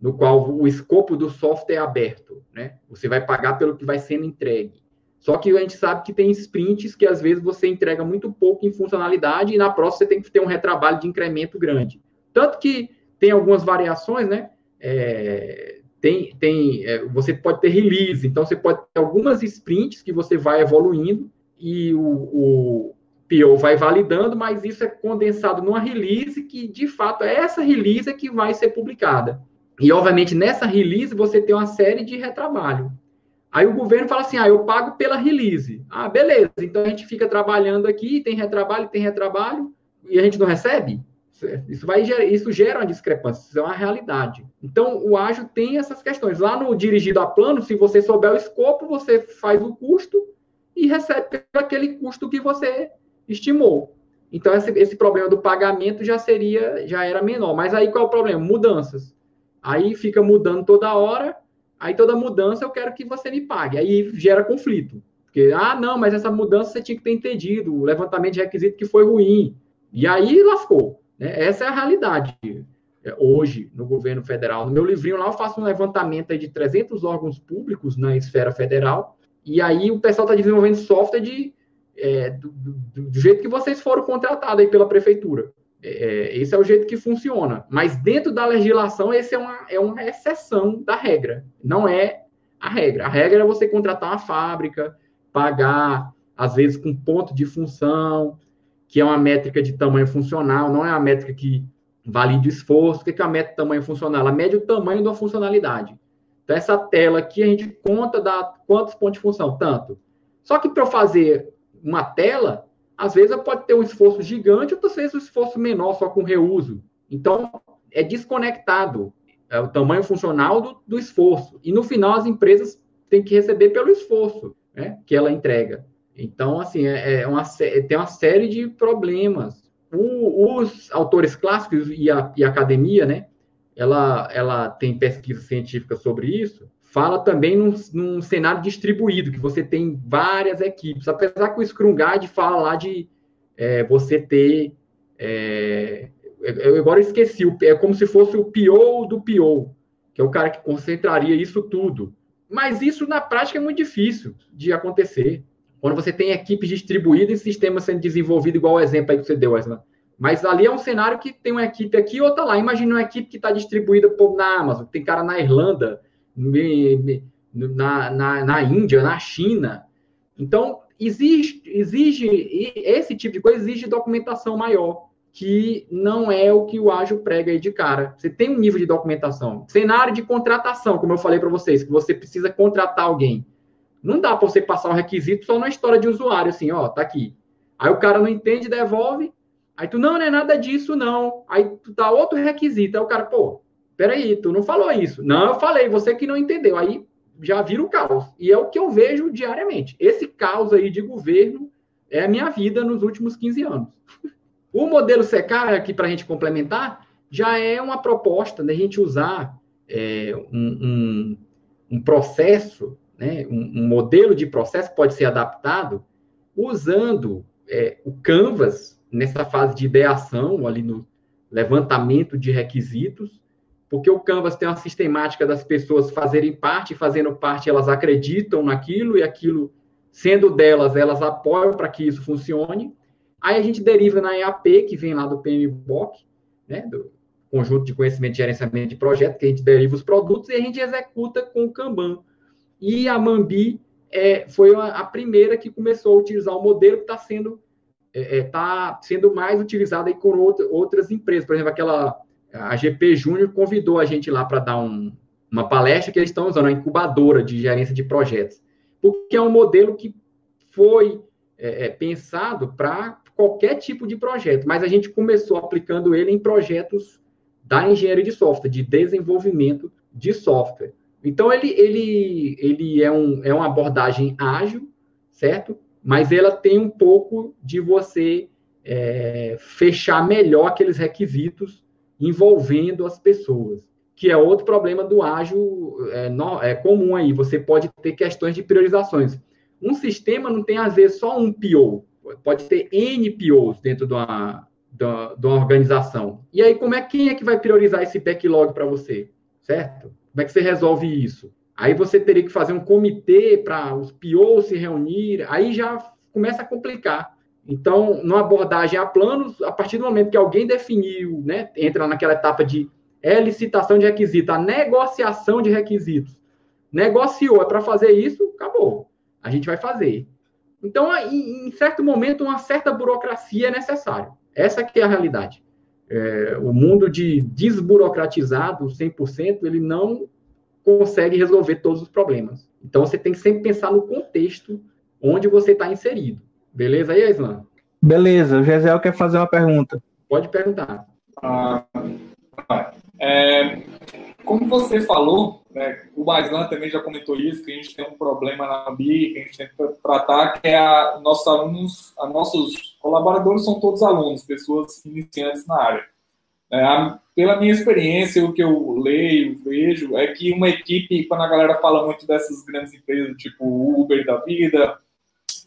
no qual o escopo do software é aberto, né? Você vai pagar pelo que vai sendo entregue. Só que a gente sabe que tem sprints que às vezes você entrega muito pouco em funcionalidade e na próxima você tem que ter um retrabalho de incremento grande. Tanto que tem algumas variações, né? É, tem, tem, é, você pode ter release, então você pode ter algumas sprints que você vai evoluindo e o, o PO vai validando, mas isso é condensado numa release que, de fato, é essa release que vai ser publicada. E, obviamente, nessa release você tem uma série de retrabalho. Aí o governo fala assim, ah, eu pago pela release. Ah, beleza, então a gente fica trabalhando aqui, tem retrabalho, tem retrabalho, e a gente não recebe? Isso, vai, isso gera uma discrepância, isso é uma realidade. Então, o ágil tem essas questões. Lá no dirigido a plano, se você souber o escopo, você faz o custo e recebe aquele custo que você estimou. Então, esse, esse problema do pagamento já seria, já era menor. Mas aí qual é o problema? Mudanças. Aí fica mudando toda hora, aí toda mudança eu quero que você me pague. Aí gera conflito. Porque, ah, não, mas essa mudança você tinha que ter entendido, o levantamento de requisito que foi ruim. E aí lascou. Né? Essa é a realidade é, hoje no governo federal. No meu livrinho lá eu faço um levantamento de 300 órgãos públicos na esfera federal, e aí o pessoal está desenvolvendo software de, é, do, do, do, jeito que vocês foram contratados aí pela prefeitura. É, é, esse é o jeito que funciona. Mas dentro da legislação, esse é uma, é uma exceção da regra. Não é a regra. A regra é você contratar uma fábrica, pagar, às vezes, com ponto de função, que é uma métrica de tamanho funcional, não é uma métrica que valide o esforço. O que é uma métrica de tamanho funcional? Ela mede o tamanho da funcionalidade. Então, essa tela aqui, a gente conta da quantos pontos de função? Tanto. Só que para eu fazer uma tela, às vezes pode ter um esforço gigante, outras vezes um esforço menor, só com reuso. Então, é desconectado é o tamanho funcional do, do esforço. E no final, as empresas têm que receber pelo esforço né, que ela entrega. Então, assim, é, é uma, tem uma série de problemas. O, os autores clássicos e a, e a, academia, né, ela, ela tem pesquisa científica sobre isso, fala também num, num, cenário distribuído, que você tem várias equipes. Apesar que o Scrum Guide fala lá de é, você ter... É, eu agora esqueci, é como se fosse o PO do PO, que é o cara que concentraria isso tudo. Mas isso, na prática, é muito difícil de acontecer quando você tem equipes distribuídas e sistemas sendo desenvolvidos, igual o exemplo aí que você deu, Wesley. Mas ali é um cenário que tem uma equipe aqui e outra lá. Imagina uma equipe que está distribuída por, na Amazon, tem cara na Irlanda, na, na, na Índia, na China. Então, exige, exige, esse tipo de coisa exige documentação maior, que não é o que o ágil prega aí de cara. Você tem um nível de documentação. Cenário de contratação, como eu falei para vocês, que você precisa contratar alguém. Não dá para você passar o requisito só na história de usuário, assim, ó, tá aqui. Aí o cara não entende, devolve. Aí tu, não, não é nada disso, não. Aí tu dá outro requisito. Aí o cara, pô, peraí, tu não falou isso. Não, eu falei, você que não entendeu. Aí já vira o caos. E é o que eu vejo diariamente. Esse caos aí de governo é a minha vida nos últimos 15 anos. O modelo secar, aqui para a gente complementar, já é uma proposta da gente usar é, um, um, um processo né, um, um, modelo de processo pode ser adaptado usando é, o Canvas nessa fase de ideação, ali no levantamento de requisitos, porque o Canvas tem uma sistemática das pessoas fazerem parte, fazendo parte, elas acreditam naquilo e aquilo, sendo delas, elas apoiam para que isso funcione. Aí a gente deriva na EAP, que vem lá do PMBOK, né, do conjunto de conhecimento de gerenciamento de projeto, que a gente deriva os produtos e a gente executa com o Kanban. E a Mambi é, foi a, primeira que começou a utilizar o modelo que está sendo é, é, tá sendo mais utilizado aí com outra, outras empresas. Por exemplo, aquela a GP Júnior convidou a gente lá para dar um, uma palestra que eles estão usando, a incubadora de gerência de projetos, porque é um modelo que foi é, é pensado para qualquer tipo de projeto, mas a gente começou aplicando ele em projetos da engenharia de software, de desenvolvimento de software. Então, ele, ele, ele é, um, é uma abordagem ágil, certo? Mas ela tem um pouco de você é, fechar melhor aqueles requisitos envolvendo as pessoas, que é outro problema do ágil é, no, é comum aí. Você pode ter questões de priorizações. Um sistema não tem, às vezes, só um PO. Pode ter N POs dentro de uma, de uma, de uma organização. E aí, como é quem é que vai priorizar esse backlog para você? Certo? Como é que você resolve isso? Aí você teria que fazer um comitê para os POs se reunir, aí já começa a complicar. Então, numa abordagem a planos, a partir do momento que alguém definiu, né, entra naquela etapa de é licitação de requisito, a negociação de requisitos. Negociou, é para fazer isso, acabou. A gente vai fazer. Então, em, em certo momento, uma certa burocracia é necessária. Essa que é a realidade. É, o mundo de desburocratizado 100%, ele não consegue resolver todos os problemas. Então, você tem que sempre pensar no contexto onde você está inserido. Beleza aí, Aislan? Beleza. O Gisel quer fazer uma pergunta. Pode perguntar. Ah, é, como você falou, né, o Baislan também já comentou isso, que a gente tem um problema na BI, que a gente tem que tratar, que é a, nossos alunos, a nossos colaboradores são todos alunos, pessoas iniciantes na área. É, a, pela minha experiência, o que eu leio, vejo, é que uma equipe, quando a galera fala muito dessas grandes empresas, tipo o Uber da vida,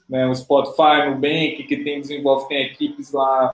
né, o Spotify, Nubank, que tem, desenvolve, tem equipes lá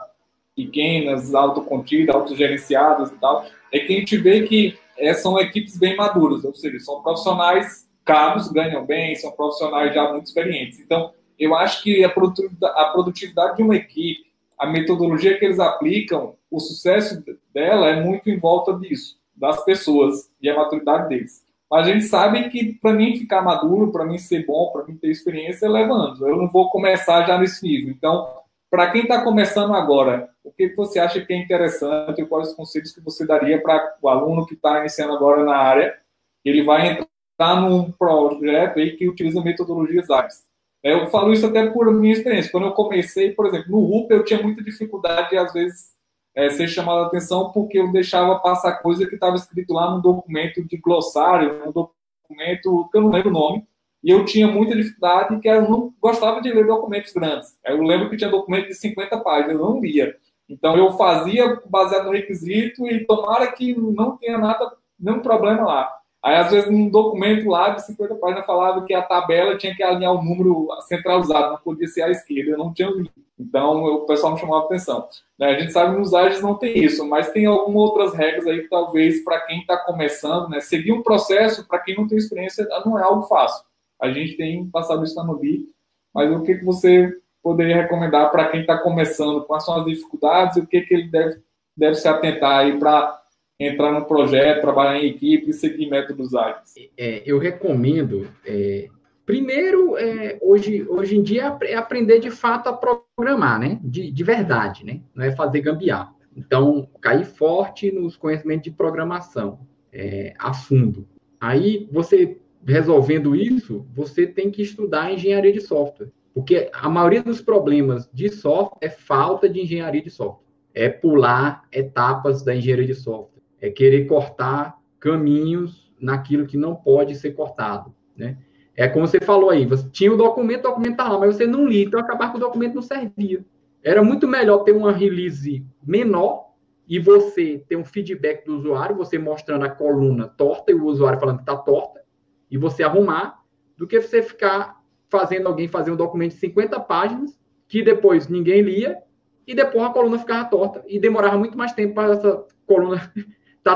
pequenas, autocontidas, autogerenciadas e tal, é que a gente vê que é, são equipes bem maduras, ou seja, são profissionais caros, ganham bem, são profissionais já muito experientes. Então, eu acho que a produtividade de uma equipe, a metodologia que eles aplicam, o sucesso dela é muito em volta disso, das pessoas e a maturidade deles. Mas a gente sabe que para mim ficar maduro, para mim ser bom, para mim ter experiência, leva anos. Eu não vou começar já nesse nível. Então, para quem está começando agora, o que você acha que é interessante? Quais os conselhos que você daria para o aluno que está iniciando agora na área? Ele vai entrar num projeto aí que utiliza metodologias ágeis. Eu falo isso até por minha experiência. Quando eu comecei, por exemplo, no RUP, eu tinha muita dificuldade de, às vezes, é, ser chamado a atenção porque eu deixava passar coisa que estava escrito lá no documento de glossário, no documento que eu não lembro o nome, e eu tinha muita dificuldade que eu não gostava de ler documentos grandes. Eu lembro que tinha documento de 50 páginas, eu não lia. Então eu fazia baseado no requisito e tomara que não tenha nada, nenhum problema lá. Aí, às vezes, num documento lá de 50 páginas falava que a tabela tinha que alinhar o número centralizado, não podia ser à esquerda, eu não tinha. Então, o pessoal me chamava atenção. Né, a gente sabe que nos ágios não tem isso, mas tem algumas outras regras aí que talvez para quem está começando, né, seguir um processo, para quem não tem experiência, não é algo fácil. A gente tem passado isso na Nubi, mas o que, que você poderia recomendar para quem está começando? Quais são as dificuldades e o que, que ele deve, deve se atentar aí para entrar no projeto, trabalhar em equipe e seguir métodos ágeis? É, eu recomendo, é, primeiro, é, hoje, hoje em dia, é aprender de fato a programar, né? De, de verdade, né? Não é fazer gambiarra. Então, cair forte nos conhecimentos de programação, é, a fundo. Aí, você resolvendo isso, você tem que estudar engenharia de software. Porque a maioria dos problemas de software é falta de engenharia de software. É pular etapas da engenharia de software. É querer cortar caminhos naquilo que não pode ser cortado, né? É como você falou aí, você tinha o documento, o documento tá lá, mas você não lia, então acabar com o documento não servia. Era muito melhor ter uma release menor e você ter um feedback do usuário, você mostrando a coluna torta e o usuário falando que está torta, e você arrumar, do que você ficar fazendo alguém fazer um documento de 50 páginas, que depois ninguém lia, e depois a coluna ficava torta, e demorava muito mais tempo para essa coluna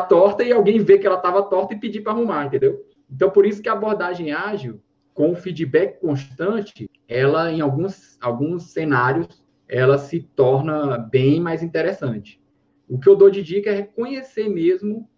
tá torta e alguém ver que ela estava torta e pedir para arrumar, entendeu? Então, por isso que a abordagem ágil, com feedback constante, ela, em alguns, alguns cenários, ela se torna bem mais interessante. O que eu dou de dica é reconhecer mesmo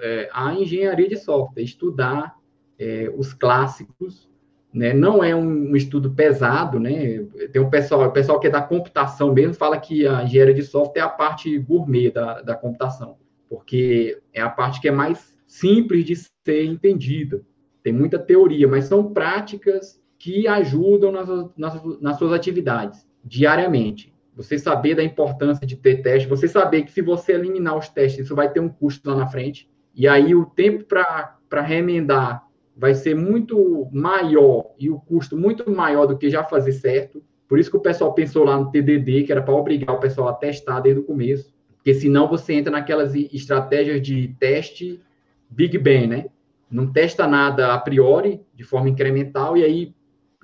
é, a engenharia de software, estudar é, os clássicos, né? Não é um, um, estudo pesado, né? Tem um pessoal, o pessoal que é da computação mesmo fala que a engenharia de software é a parte gourmet da, da computação, porque é a parte que é mais simples de ser entendida. Tem muita teoria, mas são práticas que ajudam nas, nas, nas suas atividades diariamente. Você saber da importância de ter teste, você saber que se você eliminar os testes, isso vai ter um custo lá na frente. E aí o tempo para remendar vai ser muito maior e o custo muito maior do que já fazer certo. Por isso que o pessoal pensou lá no TDD, que era para obrigar o pessoal a testar desde o começo. Porque senão você entra naquelas estratégias de teste Big Bang, né? Não testa nada a priori, de forma incremental, e aí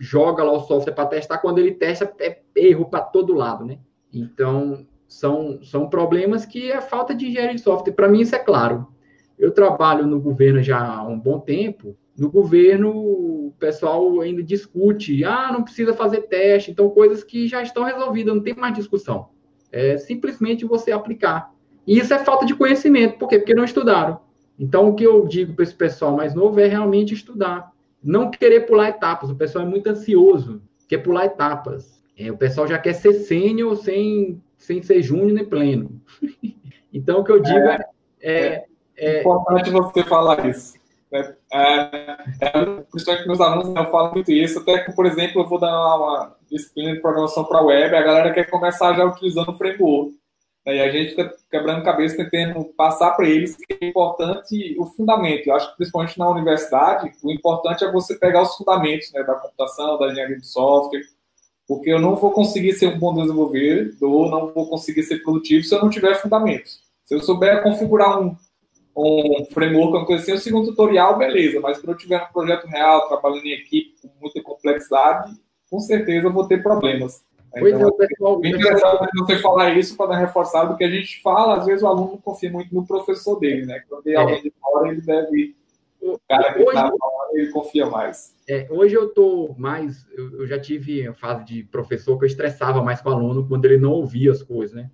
joga lá o software para testar. Quando ele testa, é erro para todo lado, né? Então, são, são problemas que é falta de engenharia de software. Para mim, isso é claro. Eu trabalho no governo já há um bom tempo, no governo, o pessoal ainda discute, ah, não precisa fazer teste, então coisas que já estão resolvidas, não tem mais discussão. É simplesmente você aplicar. E isso é falta de conhecimento, por quê? Porque não estudaram. Então, o que eu digo para esse pessoal mais novo é realmente estudar. Não querer pular etapas. O pessoal é muito ansioso, quer pular etapas. É, o pessoal já quer ser sênior sem, sem ser júnior nem pleno. então, o que eu digo é, é, é, é importante você falar isso. Né? É, é, principalmente meus alunos, né, eu falo muito isso, até que, por exemplo, eu vou dar uma disciplina de programação para web, a galera quer começar já utilizando o framework. Né, e a gente fica quebrando cabeça tentando passar para eles que é importante o fundamento. Eu acho que, principalmente na universidade, o importante é você pegar os fundamentos né, da computação, da engenharia de software, porque eu não vou conseguir ser um bom desenvolvedor, não vou conseguir ser produtivo se eu não tiver fundamentos. Se eu souber configurar um um framework, uma coisa assim, eu sigo um tutorial, beleza, mas quando eu tiver um projeto real, trabalhando em equipe com muita complexidade, com certeza vou ter problemas. Pois então, é, pessoal, é interessante você falar isso para reforçar do que a gente fala, às vezes o aluno não confia muito no professor dele, né? Quando tem é. alguém de fora, ele deve. O cara que está falando, ele confia mais. É, hoje eu estou mais. Eu, eu, já tive a fase de professor que eu estressava mais com o aluno quando ele não ouvia as coisas, né?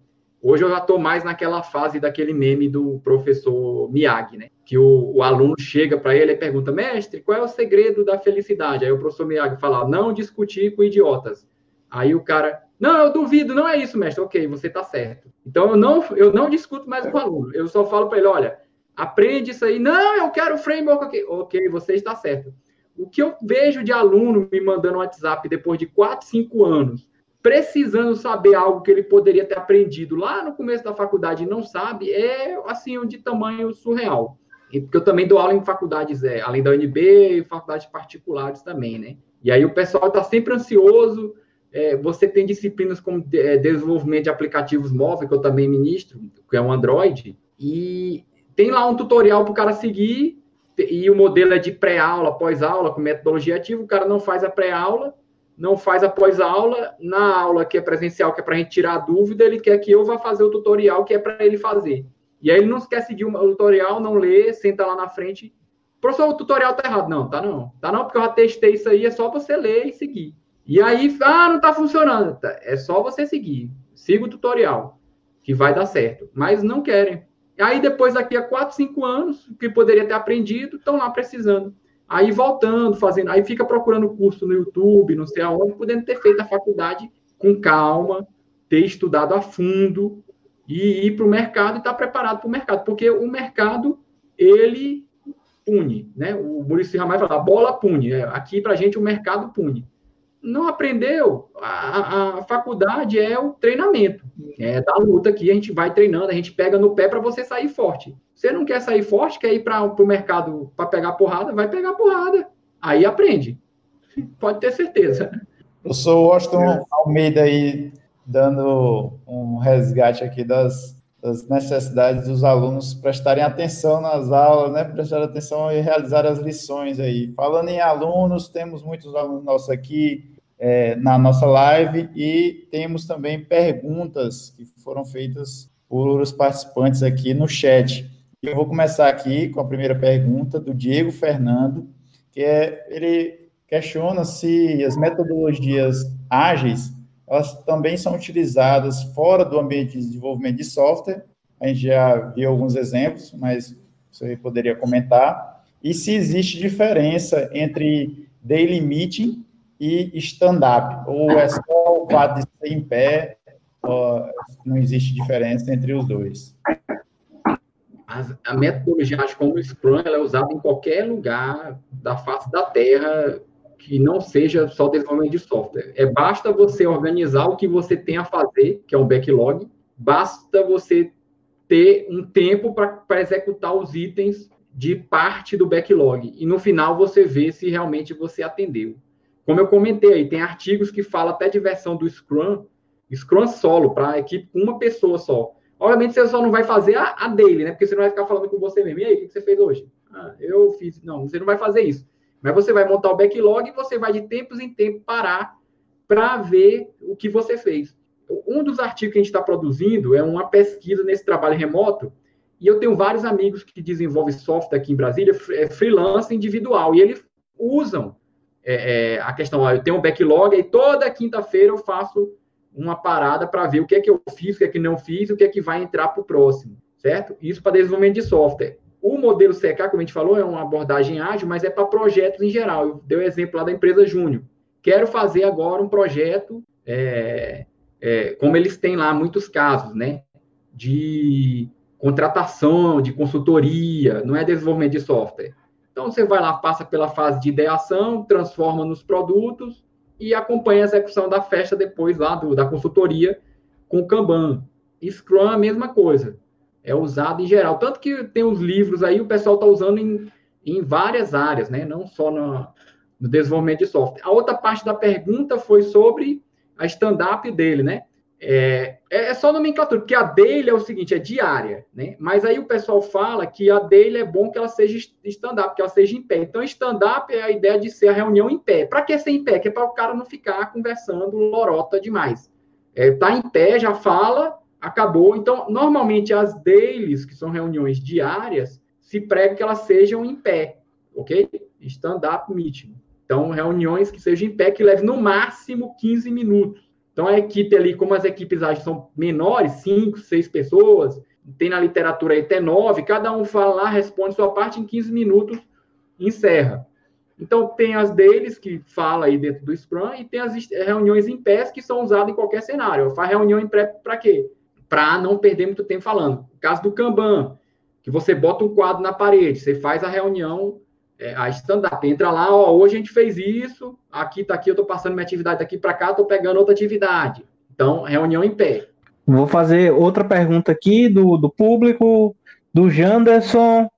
Hoje eu já estou mais naquela fase daquele meme do professor Miyagi, né? Que o, o aluno chega para ele e pergunta, mestre, qual é o segredo da felicidade? Aí o professor Miyagi fala, não discutir com idiotas. Aí o cara, não, eu duvido, não é isso, mestre. Ok, você está certo. Então eu não, eu não discuto mais com o aluno. Eu só falo para ele, olha, aprende isso aí. Não, eu quero framework. Ok, ok, você está certo. O que eu vejo de aluno me mandando WhatsApp depois de 4, 5 anos, precisando saber algo que ele poderia ter aprendido lá no começo da faculdade e não sabe, é assim, de tamanho surreal. Porque eu também dou aula em faculdades, é, além da UNB, faculdades particulares também, né? E aí o pessoal está sempre ansioso. É, você tem disciplinas como de, é, desenvolvimento de aplicativos móveis, que eu também ministro, que é um Android, e tem lá um tutorial para o cara seguir, e o modelo é de pré-aula, pós-aula, com metodologia ativa, o cara não faz a pré-aula, não faz após aula, na aula que é presencial, que é para a gente tirar a dúvida, ele quer que eu vá fazer o tutorial que é para ele fazer. E aí ele não quer seguir o tutorial, não lê, senta lá na frente. Professor, o tutorial tá errado. Não, tá não. Tá não, porque eu já testei isso aí, é só você ler e seguir. E aí, ah, não tá funcionando. Tá, é só você seguir. Siga o tutorial, que vai dar certo. Mas não querem. Aí depois, daqui a 4, 5 anos, que poderia ter aprendido, estão lá precisando. Aí voltando, fazendo, aí fica procurando curso no YouTube, não sei aonde, podendo ter feito a faculdade com calma, ter estudado a fundo e ir para o mercado e estar tá preparado para o mercado, porque o mercado ele pune, né? O Maurício Ramai fala, a bola pune. É, aqui para a gente o mercado pune não aprendeu, a, a, faculdade é o treinamento, é da luta que a gente vai treinando, a gente pega no pé para você sair forte. Você não quer sair forte, quer ir para o mercado para pegar porrada, vai pegar porrada. Aí aprende. Pode ter certeza. Eu sou o Washington Almeida aí, dando um resgate aqui das, das necessidades dos alunos prestarem atenção nas aulas, né? Prestar atenção e realizar as lições aí. Falando em alunos, temos muitos alunos nossos aqui, é, na nossa live e temos também perguntas que foram feitas por os participantes aqui no chat. Eu vou começar aqui com a primeira pergunta do Diego Fernando, que é ele questiona se as metodologias ágeis elas também são utilizadas fora do ambiente de desenvolvimento de software. A gente já viu alguns exemplos, mas você poderia comentar. E se existe diferença entre daily meeting e stand-up, ou é só o fato de ser em pé, não existe diferença entre os dois? a metodologia como o Scrum ela é usada em qualquer lugar da face da Terra que não seja só desenvolvimento de software. É basta você organizar o que você tem a fazer, que é um backlog, basta você ter um tempo para executar os itens de parte do backlog. E no final você vê se realmente você atendeu. Como eu comentei aí, tem artigos que falam até de versão do Scrum, Scrum solo, para equipe com uma pessoa só. Obviamente você só não vai fazer a, a dele, né? Porque você não vai ficar falando com você mesmo. E aí, o que você fez hoje? Ah, eu fiz. Não, você não vai fazer isso. Mas você vai montar o backlog e você vai de tempos em tempo parar para ver o que você fez. Um dos artigos que a gente está produzindo é uma pesquisa nesse trabalho remoto, e eu tenho vários amigos que desenvolvem software aqui em Brasília, é freelance individual, e eles usam é, é, a questão, ó, eu tenho um backlog, e toda quinta-feira eu faço uma parada para ver o que é que eu fiz, o que é que não fiz, o que é que vai entrar para o próximo, certo? Isso para desenvolvimento de software. O modelo CK, como a gente falou, é uma abordagem ágil, mas é para projetos em geral. Eu dei o exemplo lá da empresa Júnior. Quero fazer agora um projeto, é, é, como eles têm lá muitos casos, né? De contratação, de consultoria, não é desenvolvimento de software. Então, você vai lá, passa pela fase de ideação, transforma nos produtos e acompanha a execução da festa depois lá do, da consultoria com Kanban. Scrum a mesma coisa é usado em geral. Tanto que tem os livros aí, o pessoal está usando em, em várias áreas, né? Não só no desenvolvimento de software. A outra parte da pergunta foi sobre a stand-up dele, né? É, é, é só nomenclatura, porque a dele é o seguinte, é diária, né? Mas aí o pessoal fala que a dele é bom que ela seja stand-up, que ela seja em pé. Então, stand-up é a ideia de ser a reunião em pé. Para que ser em pé? Que é para o cara não ficar conversando lorota demais. É, tá em pé, já fala, acabou. Então, normalmente as dailies, que são reuniões diárias, se prega que elas sejam em pé, ok? Stand-up meeting. Então, reuniões que sejam em pé, que levem no máximo 15 minutos. Então, a equipe ali, como as equipes ágeis são menores, 5, 6 pessoas, tem na literatura aí até 9, cada um fala lá, responde sua parte em 15 minutos, encerra. Então, tem as deles, que fala aí dentro do Scrum, e tem as reuniões em pé, que são usadas em qualquer cenário. Faz reunião em pé para quê? para não perder muito tempo falando. O caso do Kanban, que você bota um quadro na parede, você faz a reunião, é, a stand-up, entra lá, ó, hoje a gente fez isso, aqui tá aqui, eu tô passando minha atividade daqui para cá, tô pegando outra atividade. Então, reunião em pé. Vou fazer outra pergunta aqui do, do público, do Janderson.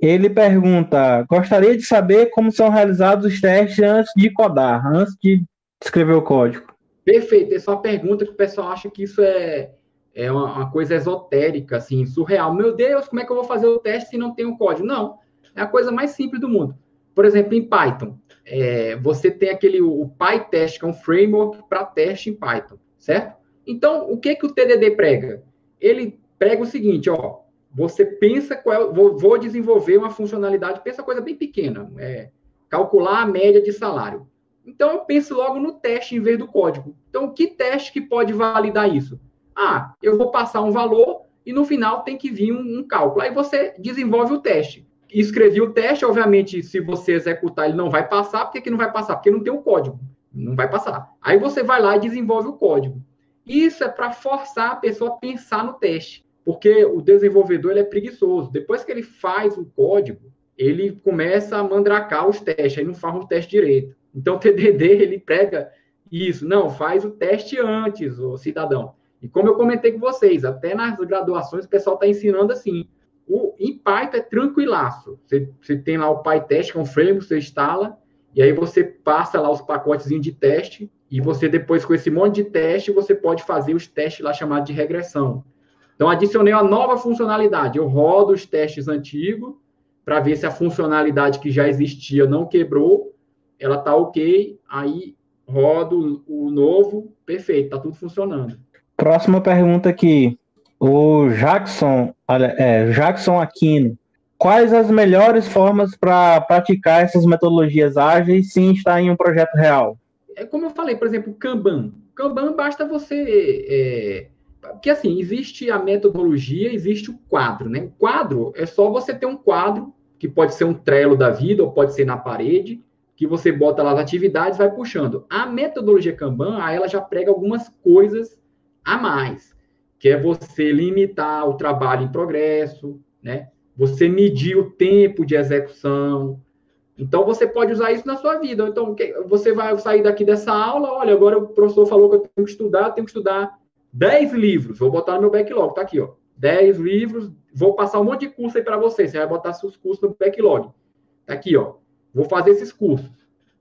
Ele pergunta: gostaria de saber como são realizados os testes antes de codar, antes de escrever o código. Perfeito, essa é uma pergunta que o pessoal acha que isso é, é uma, uma, coisa esotérica, assim, surreal. Meu Deus, como é que eu vou fazer o teste se não tem um código? Não, é a coisa mais simples do mundo. Por exemplo, em Python, é, você tem aquele o PyTest, que é um framework para teste em Python, certo? Então, o que que o TDD prega? Ele prega o seguinte, ó, você pensa qual, vou, vou desenvolver uma funcionalidade, pensa coisa bem pequena, é, calcular a média de salário. Então, eu penso logo no teste em vez do código. Então, que teste que pode validar isso? Ah, eu vou passar um valor e no final tem que vir um, um cálculo. Aí você desenvolve o teste. Escrevi o teste, obviamente, se você executar, ele não vai passar. Por que, que não vai passar? Porque não tem o código. Não vai passar. Aí você vai lá e desenvolve o código. Isso é para forçar a pessoa a pensar no teste. Porque o desenvolvedor ele é preguiçoso. Depois que ele faz o código, ele começa a mandracar os testes, aí não faz o teste direito. Então, o TDD, ele prega isso. Não, faz o teste antes, o cidadão. E como eu comentei com vocês, até nas graduações o pessoal está ensinando assim. O, em Python é tranquilaço. Você, você tem lá o PyTest, que é um framework, você instala, e aí você passa lá os pacotes de teste, e você depois, com esse monte de teste, você pode fazer os testes lá chamados de regressão. Então, adicionei uma nova funcionalidade. Eu rodo os testes antigos para ver se a funcionalidade que já existia não quebrou, ela está ok, aí rodo o novo, perfeito, está tudo funcionando. Próxima pergunta aqui. O Jackson, é, Jackson Aquino. Quais as melhores formas para praticar essas metodologias ágeis sem estar em um projeto real? É como eu falei, por exemplo, Kanban. Kanban basta você. É, porque assim, existe a metodologia, existe o quadro, né? O quadro é só você ter um quadro, que pode ser um trelo da vida, ou pode ser na parede, que você bota lá as atividades vai puxando. A metodologia Kanban, ela já prega algumas coisas a mais, que é você limitar o trabalho em progresso, né? Você medir o tempo de execução. Então você pode usar isso na sua vida. Então você vai sair daqui dessa aula, olha, agora o professor falou que eu tenho que estudar, tenho que estudar 10 livros, vou botar no meu backlog, tá aqui, ó. 10 livros, vou passar um monte de curso aí para você, você vai botar seus cursos no backlog. Tá aqui, ó. Vou fazer esses cursos.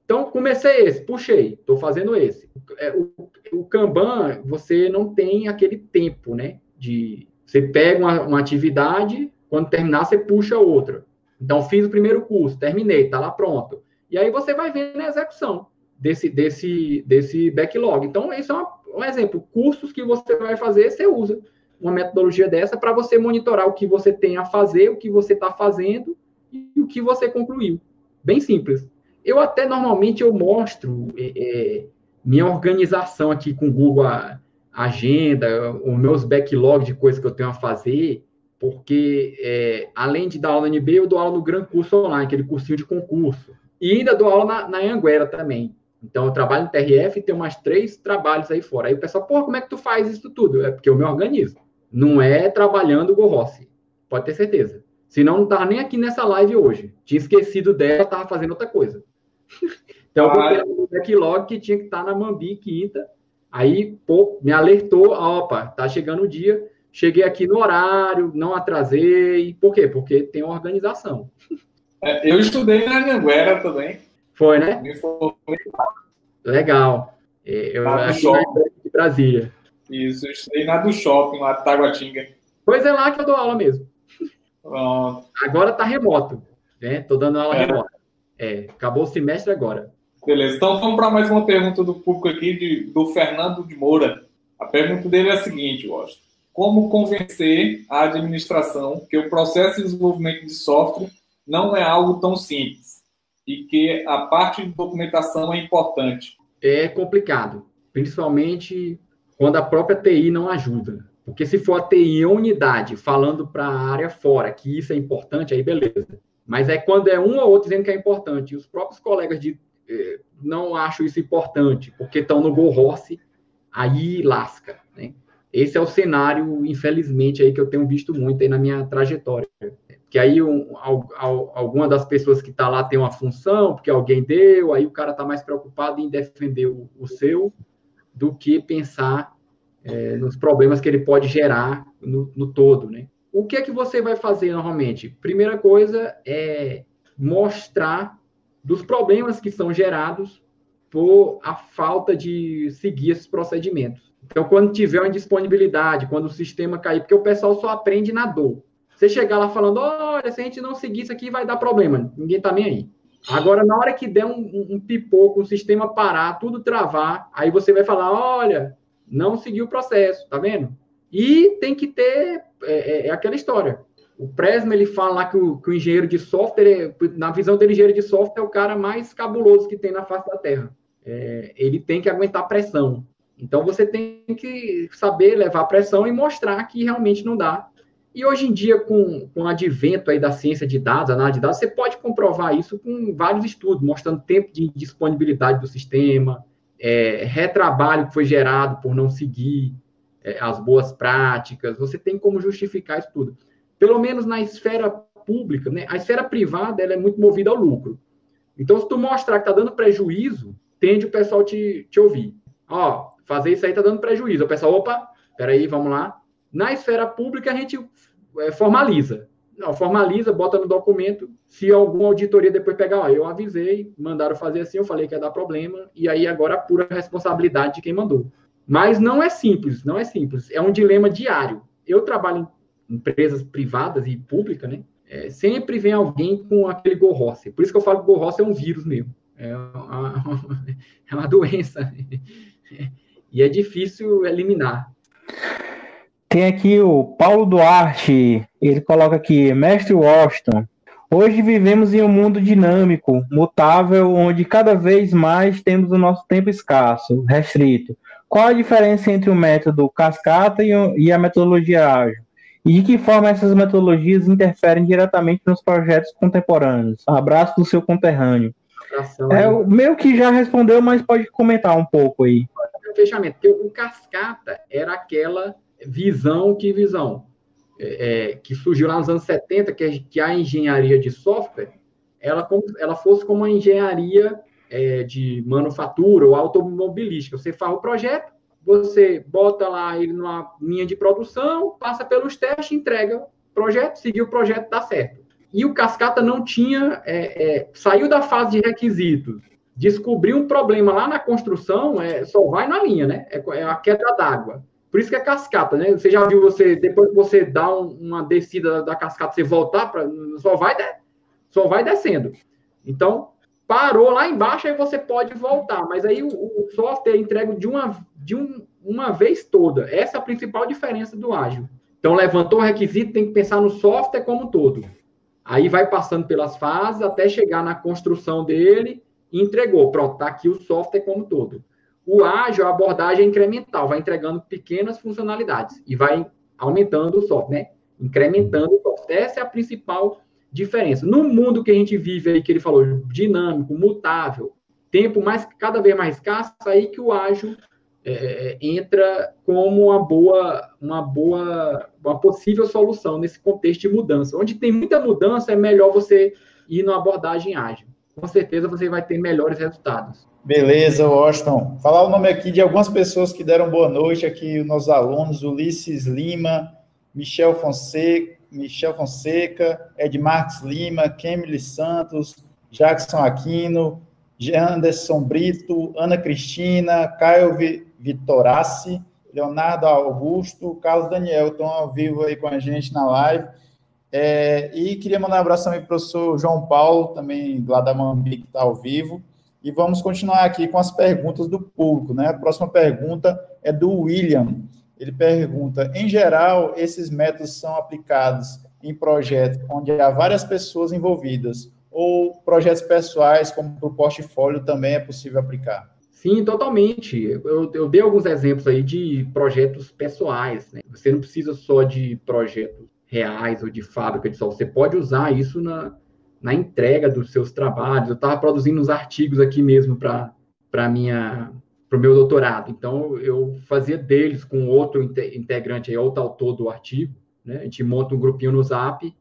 Então, comecei esse, puxei, estou fazendo esse. É, o, o, Kanban, você não tem aquele tempo, né? De você pega uma, uma, atividade, quando terminar, você puxa outra. Então, fiz o primeiro curso, terminei, está lá pronto. E aí você vai vendo a execução desse, desse, desse backlog. Então, isso é um exemplo. Cursos que você vai fazer, você usa uma metodologia dessa para você monitorar o que você tem a fazer, o que você está fazendo e o que você concluiu. Bem simples. Eu até normalmente eu mostro é, é minha organização aqui com o Google a, Agenda, os meus backlog de coisas que eu tenho a fazer, porque é, além de dar aula no NB, eu dou aula no Gran Curso Online, aquele cursinho de concurso. E ainda dou aula na, na Anguera também. Então, eu trabalho no TRF e tenho mais três trabalhos aí fora. Aí o pessoal, pô, como é que tu faz isso tudo? É porque eu me organizo. Não é trabalhando o Rossi. Pode ter certeza. Senão, não estava nem aqui nessa live hoje. Tinha esquecido dela, estava fazendo outra coisa. Então, eu botei no backlog que tinha que estar tá na Mambi quinta. Aí, pô, me alertou, opa, tá chegando o dia. Cheguei aqui no horário, não atrasei. Por quê? Porque tem organização. É, eu estudei na Anhanguera também. Foi, né? Me formei. Legal. É, eu na acho de Brasília. Isso, eu estudei na do shopping, lá de Taguatinga. Pois é lá que eu dou aula mesmo. Pronto. Agora tá remoto, né? Tô dando aula é. remota. É, acabou o semestre agora. Beleza, então vamos para mais uma pergunta do público aqui, de, do Fernando de Moura. A pergunta dele é a seguinte, Washington. Como convencer a administração que o processo de desenvolvimento de software não é algo tão simples e que a parte de documentação é importante? É complicado, principalmente quando a própria TI não ajuda. Porque se for a TI em unidade falando para a área fora que isso é importante, aí beleza. Mas é quando é um ou outro dizendo que é importante, e os próprios colegas de, eh, não acham isso importante, porque estão no Go Horse, aí lasca. Né? Esse é o cenário, infelizmente, aí que eu tenho visto muito aí na minha trajetória. Que aí um, alguma das pessoas que está lá tem uma função, porque alguém deu, aí o cara está mais preocupado em defender o, o seu do que pensar é, nos problemas que ele pode gerar no, no todo, né? O que é que você vai fazer normalmente? Primeira coisa é mostrar dos problemas que são gerados por a falta de seguir esses procedimentos. Então, quando tiver uma indisponibilidade, quando o sistema cair, porque o pessoal só aprende na dor. Você chegar lá falando, olha, se a gente não seguir isso aqui, vai dar problema. Ninguém tá nem aí. Agora, na hora que der um, um, um pipoco, o sistema parar, tudo travar, aí você vai falar, olha, não seguiu o processo, tá vendo? E tem que ter, é, é, é aquela história. O Presma, ele fala lá que o, que o engenheiro de software, na visão dele, engenheiro de software é o cara mais cabuloso que tem na face da Terra. É, ele tem que aguentar pressão. Então, você tem que saber levar pressão e mostrar que realmente não dá. E hoje em dia, com, com o advento aí da ciência de dados, análise de dados, você pode comprovar isso com vários estudos, mostrando tempo de disponibilidade do sistema, é, retrabalho que foi gerado por não seguir é, as boas práticas, você tem como justificar isso tudo. Pelo menos na esfera pública, né? A esfera privada ela é muito movida ao lucro. Então, se tu mostrar que está dando prejuízo, tende o pessoal te, te ouvir. Ó, fazer isso aí está dando prejuízo. O pessoal, opa, peraí, vamos lá. Na esfera pública, a gente é, formaliza. Não, formaliza, bota no documento. Se alguma auditoria depois pegar, ó, eu avisei, mandaram fazer assim, eu falei que ia dar problema, e aí agora a pura responsabilidade de quem mandou. Mas não é simples, não é simples. É um dilema diário. Eu trabalho em empresas privadas e públicas, né? É, sempre vem alguém com aquele gorroce. Por isso que eu falo que gorroce é um vírus mesmo. É uma, é uma doença. E é difícil eliminar. Tem aqui o Paulo Duarte, ele coloca aqui, Mestre Washington, hoje vivemos em um mundo dinâmico, mutável, onde cada vez mais temos o nosso tempo escasso, restrito. Qual a diferença entre o método cascata e a metodologia ágil? E de que forma essas metodologias interferem diretamente nos projetos contemporâneos? Abraço do seu conterrâneo. É, o meio que já respondeu, mas pode comentar um pouco aí. Fechamento, porque o cascata era aquela visão, que visão? É, é que surgiu lá nos anos 70, que, é, que a engenharia de software, ela, ela fosse como a engenharia é, de manufatura ou automobilística. Você faz o projeto, você bota lá ele numa linha de produção, passa pelos testes, entrega o projeto, seguiu o projeto, dá certo. E o Cascata não tinha, é, é, saiu da fase de requisitos, descobriu um problema lá na construção, é, só vai na linha, né? É, é a queda d'água. Por isso que é cascata, né? Você já viu você, depois que você dá um, uma descida da cascata, você voltar, para só, vai de, só vai descendo. Então, parou lá embaixo, aí você pode voltar. Mas aí o, o software entregue de, uma, de um, uma vez toda. Essa é a principal diferença do ágil. Então, levantou o requisito, tem que pensar no software como um todo. Aí vai passando pelas fases até chegar na construção dele entregou. Pronto, está aqui o software como um todo. O ágil, a abordagem é incremental, vai entregando pequenas funcionalidades e vai aumentando o software, né? Incrementando o software. Essa é a principal diferença. No mundo que a gente vive aí, que ele falou, dinâmico, mutável, tempo mais cada vez mais escasso, aí que o ágil é, é, entra como uma boa, uma boa, uma possível solução nesse contexto de mudança. Onde tem muita mudança, é melhor você ir numa abordagem ágil. Com certeza você vai ter melhores resultados. Beleza, Washington. Falar o nome aqui de algumas pessoas que deram boa noite aqui, os nossos alunos, Ulisses Lima, Michel Fonseca, Michel Fonseca, Edmarques Lima, Kemily Santos, Jackson Aquino, Anderson Brito, Ana Cristina, Caio Vitorassi, Leonardo Augusto, Carlos Daniel estão ao vivo aí com a gente na live. É, e queria mandar um abraço também para o professor João Paulo, também lá da Mambi, que está ao vivo. E vamos continuar aqui com as perguntas do público, né? A próxima pergunta é do William. Ele pergunta: em geral, esses métodos são aplicados em projetos onde há várias pessoas envolvidas, ou projetos pessoais, como para o portfólio, também é possível aplicar? Sim, totalmente. Eu, eu dei alguns exemplos aí de projetos pessoais. Né? Você não precisa só de projetos reais ou de fábrica de software. Você pode usar isso na, na entrega dos seus trabalhos. Eu estava produzindo uns artigos aqui mesmo para minha para o meu doutorado. Então, eu fazia deles com outro integrante, aí, outro autor do artigo. Né? A gente monta um grupinho no Zap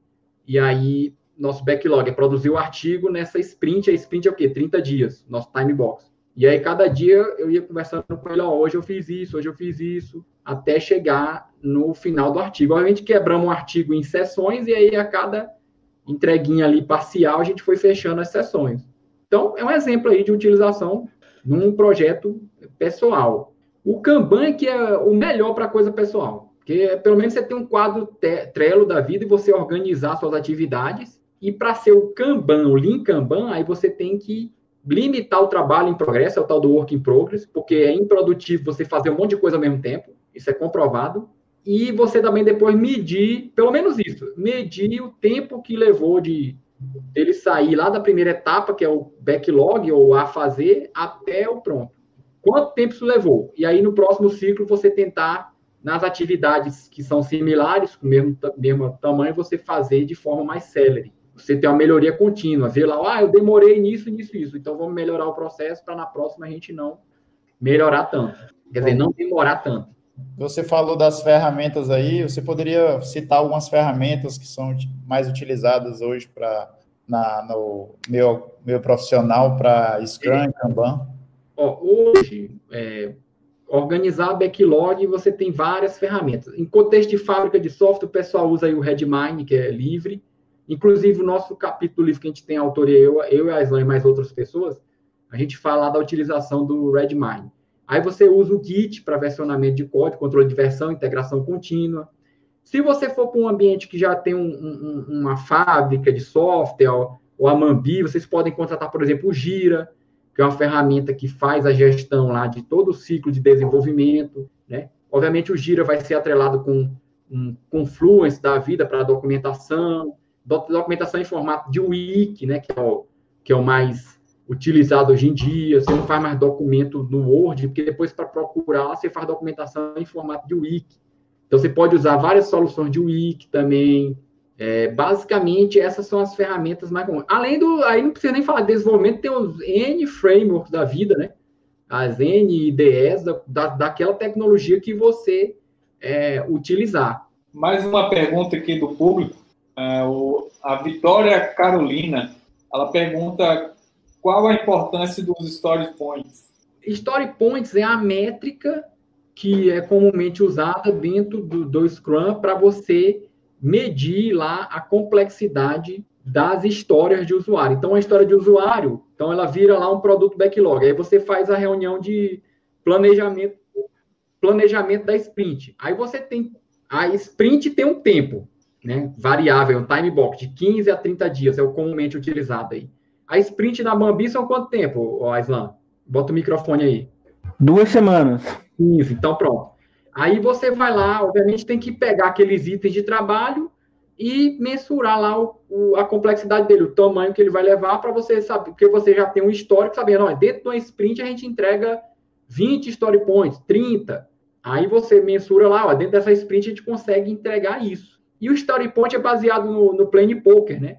e aí nosso backlog é produzir o artigo nessa sprint. A sprint é o quê? 30 dias, nosso time box. E aí, cada dia eu ia conversando com ele, ó, hoje eu fiz isso, hoje eu fiz isso, até chegar no final do artigo. Obviamente, quebramos o artigo em sessões e aí a cada entreguinha ali parcial a gente foi fechando as sessões. Então, é um exemplo aí de utilização num projeto pessoal. O Kanban que é o melhor para coisa pessoal, porque pelo menos você tem um quadro trelo da vida e você organizar suas atividades. E para ser o Kanban, o Lean Kanban, aí você tem que limitar o trabalho em progresso, é o tal do work in progress, porque é improdutivo você fazer um monte de coisa ao mesmo tempo, isso é comprovado. E você também depois medir, pelo menos isso, medir o tempo que levou de ele sair lá da primeira etapa, que é o backlog ou a fazer, até o pronto. Quanto tempo isso levou? E aí, no próximo ciclo, você tentar, nas atividades que são similares, com o mesmo, mesmo tamanho, você fazer de forma mais célere. Você ter uma melhoria contínua. Ver lá, ah, eu demorei nisso, nisso, isso. Então, vamos melhorar o processo para na próxima a gente não melhorar tanto. Quer dizer, não demorar tanto. Você falou das ferramentas aí, você poderia citar algumas ferramentas que são mais utilizadas hoje para no meu, meu profissional para Scrum, Kanban? Ó, hoje, é, organizar backlog, você tem várias ferramentas. Em contexto de fábrica de software, o pessoal usa aí o Redmine, que é livre. Inclusive, o nosso capítulo livre que a gente tem a autoria, eu, eu e a Islan e mais outras pessoas, a gente fala da utilização do Redmine. Aí você usa o Git para versionamento de código, controle de versão, integração contínua. Se você for para um ambiente que já tem um, um, uma fábrica de software, ou a Mambi, vocês podem contratar, por exemplo, o Gira, que é uma ferramenta que faz a gestão lá de todo o ciclo de desenvolvimento, né? Obviamente o Gira vai ser atrelado com um Confluence da vida para documentação, documentação em formato de wiki, né, que é o, que é o mais utilizado hoje em dia, você não faz mais documento no Word, porque depois para procurar você faz documentação em formato de wiki. Então você pode usar várias soluções de wiki também. É, basicamente, essas são as ferramentas mais comuns. Além do, aí não precisa nem falar de desenvolvimento, tem os N frameworks da vida, né? As N IDEs da, da, daquela tecnologia que você é, utilizar. Mais uma pergunta aqui do público. É, o, a Vitória Carolina, ela pergunta qual a importância dos story points? Story points é a métrica que é comumente usada dentro do, do Scrum para você medir lá a complexidade das histórias de usuário. Então, a história de usuário, então ela vira lá um produto backlog. Aí você faz a reunião de planejamento, planejamento da sprint. Aí você tem a sprint tem um tempo, né? Variável, um time box de 15 a 30 dias é o comumente utilizado aí. A sprint da Bambi são quanto tempo, Aislan? Bota o microfone aí. Duas semanas. Isso, então pronto. Aí você vai lá, obviamente tem que pegar aqueles itens de trabalho e mensurar lá o, o, a complexidade dele, o tamanho que ele vai levar para você saber, porque você já tem um histórico sabendo, dentro de uma sprint a gente entrega 20 story points, 30. Aí você mensura lá, ó, dentro dessa sprint a gente consegue entregar isso. E o story point é baseado no, no plane poker, né?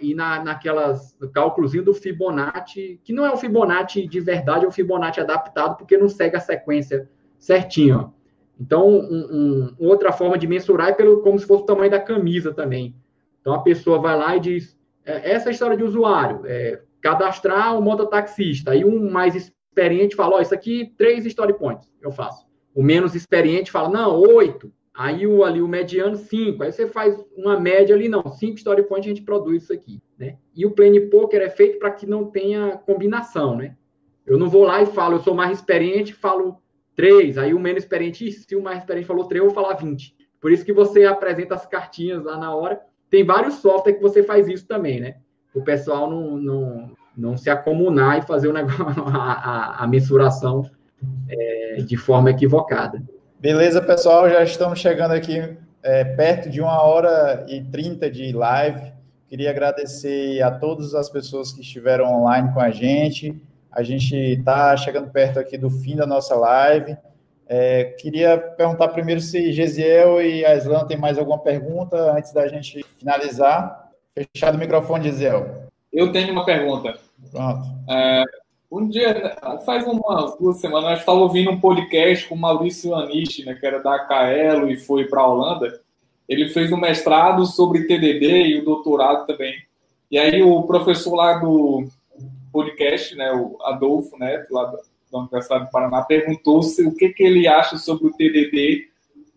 e na, naquelas cálculos do Fibonacci, que não é o Fibonacci de verdade, é o Fibonacci adaptado, porque não segue a sequência certinho. Então, um, um, outra forma de mensurar é pelo, como se fosse o tamanho da camisa também. Então, a pessoa vai lá e diz, é, essa é história de usuário, é, cadastrar o mototaxista. Aí um mais experiente fala, ó, isso aqui, três story points eu faço. O menos experiente fala, não, oito. Aí o, ali o mediano, 5. Aí você faz uma média ali, não, 5 story points a gente produz isso aqui, né? E o plane poker é feito para que não tenha combinação, né? Eu não vou lá e falo, eu sou mais experiente, falo 3. Aí o menos experiente, se o mais experiente falou 3, eu vou falar 20. Por isso que você apresenta as cartinhas lá na hora. Tem vários softwares que você faz isso também, né? O pessoal não, não, não se acomunar e fazer o negócio, a, a, a mensuração é, de forma equivocada. Beleza, pessoal, já estamos chegando aqui é, perto de uma hora e trinta de live. Queria agradecer a todas as pessoas que estiveram online com a gente. A gente está chegando perto aqui do fim da nossa live. É, queria perguntar primeiro se Gesiel e Aislan têm mais alguma pergunta antes da gente finalizar. Fechado o microfone, Gesiel. Eu tenho uma pergunta. Pronto. É, um dia, faz umas duas semanas, nós estava ouvindo um podcast com o Maurício Anish, né, que era da Caelo e foi para a Holanda. Ele fez um mestrado sobre TDD e o doutorado também. E aí o professor lá do podcast, né, o Adolfo Neto, lá da Universidade do Paraná, perguntou se o que, que ele acha sobre o TDD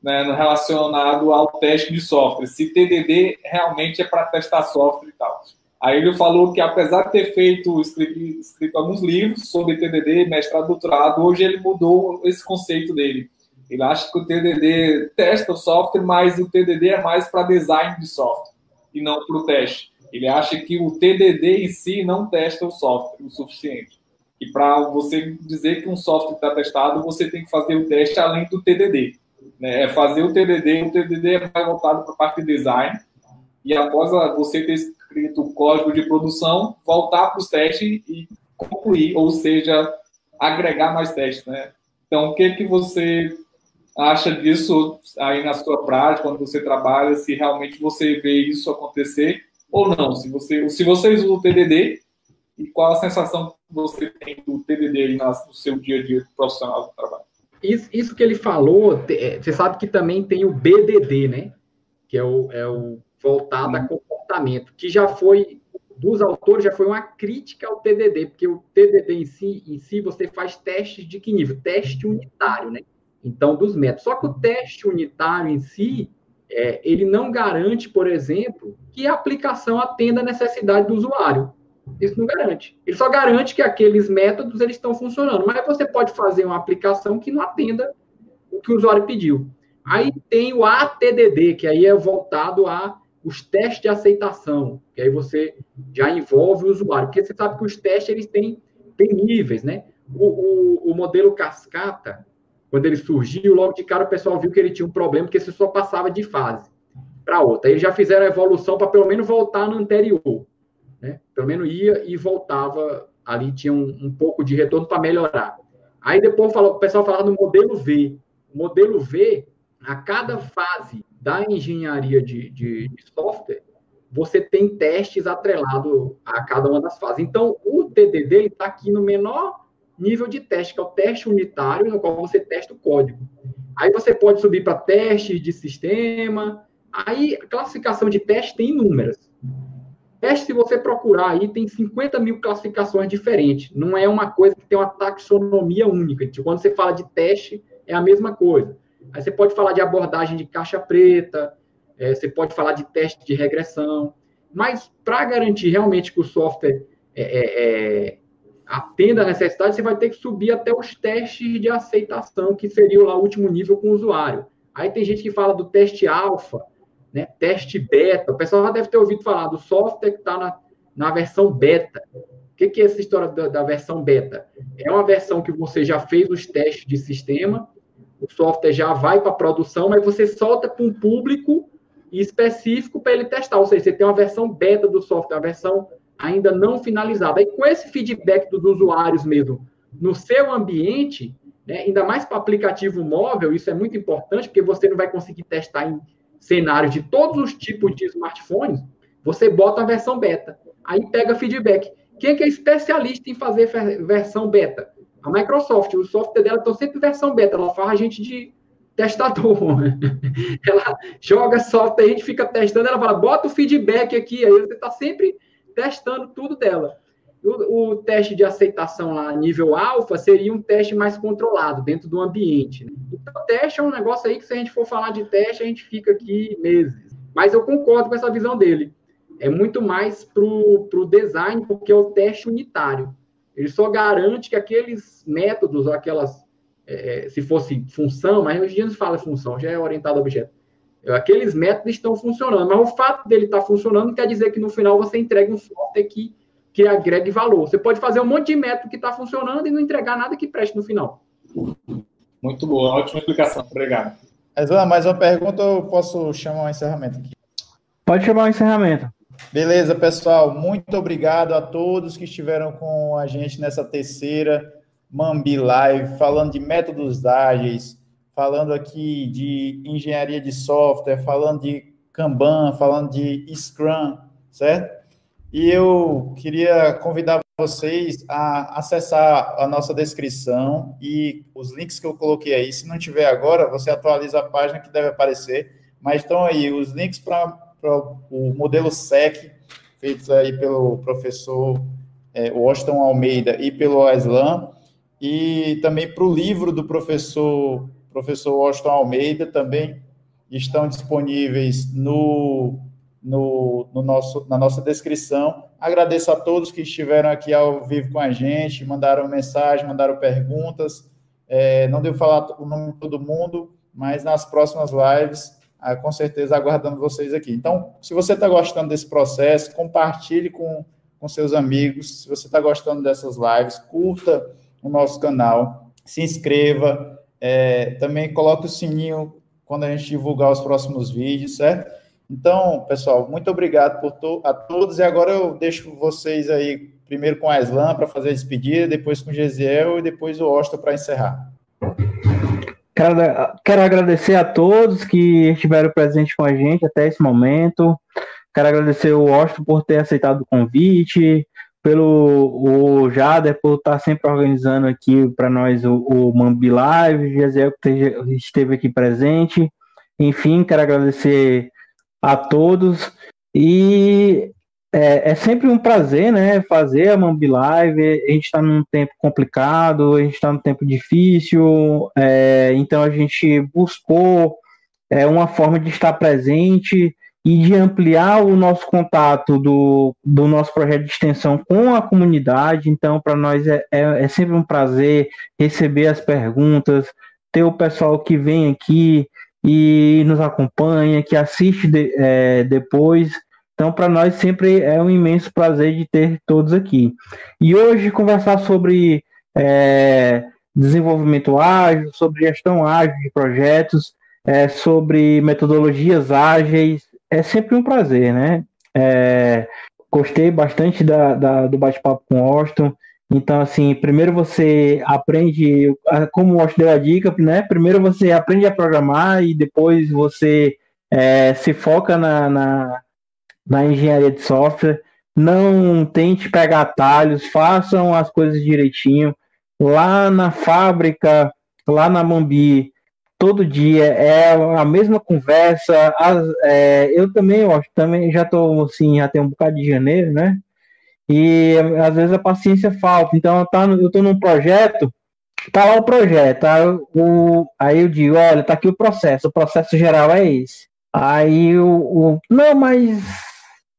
né, relacionado ao teste de software. Se TDD realmente é para testar software e tal. Aí ele falou que, apesar de ter feito, escrito, escrito alguns livros sobre TDD, mestrado, doutorado, hoje ele mudou esse conceito dele. Ele acha que o TDD testa o software, mas o TDD é mais para design de software e não para o teste. Ele acha que o TDD em si não testa o software o suficiente. E para você dizer que um software está testado, você tem que fazer o teste além do TDD. Né? É fazer o TDD, o TDD é mais voltado para a parte de design, e após você ter escrito o código de produção, voltar para os testes e concluir, ou seja, agregar mais testes, né? Então, o que que você acha disso aí na sua prática, quando você trabalha, se realmente você vê isso acontecer ou não? Se você, se você usa o TDD, e qual a sensação que você tem do TDD aí no seu dia a dia profissional do trabalho? Isso, isso que ele falou, é, você sabe que também tem o BDD, né? Que é o, é o voltado a hum. comportamento, que já foi dos autores já foi uma crítica ao TDD, porque o TDD em si, em si você faz testes de que nível? Teste unitário, né? Então, dos métodos. Só que o teste unitário em si, é, ele não garante, por exemplo, que a aplicação atenda a necessidade do usuário. Isso não garante. Ele só garante que aqueles métodos eles estão funcionando. Mas você pode fazer uma aplicação que não atenda o que o usuário pediu. Aí tem o ATDD, que aí é voltado a os testes de aceitação, que aí você já envolve o usuário, porque você sabe que os testes eles têm, têm níveis, né? O, o, o, modelo cascata, quando ele surgiu, logo de cara o pessoal viu que ele tinha um problema, porque você só passava de fase para outra. Eles já fizeram a evolução para pelo menos voltar no anterior. né? Pelo menos ia e voltava, ali tinha um, um pouco de retorno para melhorar. Aí depois o pessoal falava do modelo V. O modelo V, a cada fase da engenharia de, de, de software, você tem testes atrelados a cada uma das fases. Então, o TDD está aqui no menor nível de teste, que é o teste unitário, no qual você testa o código. Aí você pode subir para testes de sistema. Aí, a classificação de teste tem inúmeras. Teste, se você procurar aí, tem 50 mil classificações diferentes. Não é uma coisa que tem uma taxonomia única. Tipo, quando você fala de teste, é a mesma coisa. Aí você pode falar de abordagem de caixa preta, é, você pode falar de teste de regressão, mas para garantir realmente que o software é, é, é, atenda a necessidade, você vai ter que subir até os testes de aceitação, que seria lá o último nível com o usuário. Aí tem gente que fala do teste alfa, né, teste beta. O pessoal já deve ter ouvido falar do software que está na, na versão beta. O que, que é essa história da, da versão beta? É uma versão que você já fez os testes de sistema, o software já vai para produção, mas você solta para um público específico para ele testar. Ou seja, você tem uma versão beta do software, uma versão ainda não finalizada. E com esse feedback dos usuários mesmo no seu ambiente, né, ainda mais para aplicativo móvel, isso é muito importante, porque você não vai conseguir testar em cenários de todos os tipos de smartphones, você bota a versão beta. Aí pega feedback. Quem é que é especialista em fazer versão beta? A Microsoft. O software dela está sempre versão beta. Ela faz a gente de testador. ela joga software, a gente fica testando, ela fala, bota o feedback aqui, aí você está sempre testando tudo dela. O, o, teste de aceitação lá, nível alfa, seria um teste mais controlado, dentro do ambiente. Né? Então, teste é um negócio aí que, se a gente for falar de teste, a gente fica aqui meses. Mas eu concordo com essa visão dele. É muito mais para o design, porque é o teste unitário. Ele só garante que aqueles métodos, aquelas é, se fosse função, mas hoje em dia não se fala função, já é orientado a objeto. Aqueles métodos estão funcionando, mas o fato dele estar tá funcionando não quer dizer que no final você entregue um software que, que agregue valor. Você pode fazer um monte de método que está funcionando e não entregar nada que preste no final. Muito boa, ótima explicação. Obrigado. Mas, mais uma pergunta, eu posso chamar um encerramento aqui? Pode chamar um encerramento. Beleza, pessoal. Muito obrigado a todos que estiveram com a gente nessa terceira Mambi Live, falando de métodos ágeis, falando aqui de engenharia de software, falando de Kanban, falando de Scrum, certo? E eu queria convidar vocês a acessar a nossa descrição e os links que eu coloquei aí. Se não tiver agora, você atualiza a página que deve aparecer. Mas estão aí os links para o modelo SEC, feito aí pelo professor é, Washington Almeida e pelo Aslan e também para o livro do professor professor Washington Almeida também estão disponíveis no, no, no, nosso, na nossa descrição. Agradeço a todos que estiveram aqui ao vivo com a gente, mandaram mensagem, mandaram perguntas. É, não devo falar o nome de todo mundo, mas nas próximas lives, ah, com certeza aguardando vocês aqui. Então, se você está gostando desse processo, compartilhe com, com seus amigos. Se você está gostando dessas lives, curta o nosso canal, se inscreva, é, também coloque o sininho quando a gente divulgar os próximos vídeos, certo? Então, pessoal, muito obrigado por to a todos, e agora eu deixo vocês aí, primeiro com a Islam para fazer a despedida, depois com o Gesiel e depois o Osta para encerrar. Quero, agradecer a todos que estiveram presentes com a gente até esse momento. Quero agradecer o Osto por ter aceitado o convite, pelo o Jader por estar sempre organizando aqui para nós o, o Mambi Live, que esteve aqui presente. Enfim, quero agradecer a todos e é, é, sempre um prazer, né, fazer a Mambi Live. A gente está num tempo complicado, a gente está num tempo difícil, é, então a gente buscou é, uma forma de estar presente e de ampliar o nosso contato do, do nosso projeto de extensão com a comunidade. Então, para nós é, é, é, sempre um prazer receber as perguntas, ter o pessoal que vem aqui e nos acompanha, que assiste de, é, depois. Então, para nós sempre é um imenso prazer de ter todos aqui. E hoje conversar sobre é, desenvolvimento ágil, sobre gestão ágil de projetos, é, sobre metodologias ágeis, é sempre um prazer, né? É, gostei bastante da, da do bate-papo com o Austin. Então, assim, primeiro você aprende, como o Austin deu a dica, né? Primeiro você aprende a programar e depois você é, se foca na, na, na engenharia de software. Não tente pegar atalhos, façam as coisas direitinho. Lá na fábrica, lá na Mambi, todo dia é a mesma conversa. As, é, eu também, eu acho, também já estou assim, já tem um bocado de janeiro, né? E às vezes a paciência falta. Então tá, eu estou num projeto, tá lá o projeto, tá, o, aí eu digo, olha, tá aqui o processo, o processo geral é esse. Aí o, o não, mas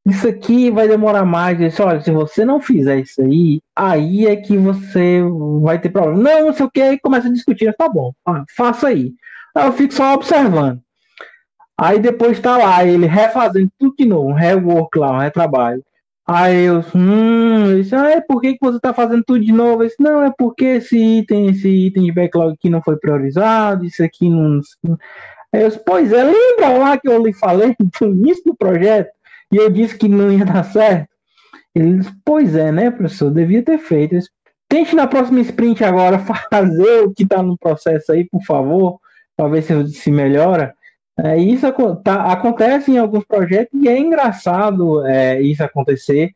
isso aqui vai demorar mais. Disse, olha, se você não fizer isso aí, aí é que você vai ter problema. Não, não sei o que, aí começa a discutir, tá bom, faça aí. Aí eu fico só observando. Aí depois tá lá, ele refazendo tudo de novo, um rework lá, um retrabalho. Aí eu, hum, eu disse, ah, é por que você tá fazendo tudo de novo? Eu disse, não, é porque esse item, esse item de backlog aqui não foi priorizado, isso aqui não. Aí eu disse, pois é, lembra lá que eu lhe falei no início do projeto? E eu disse que não ia dar certo. Ele disse, pois é, né, professor? Devia ter feito. Disse, Tente na próxima sprint agora fazer o que está no processo aí, por favor, para ver se, se melhora. É, isso tá, acontece em alguns projetos e é engraçado é, isso acontecer.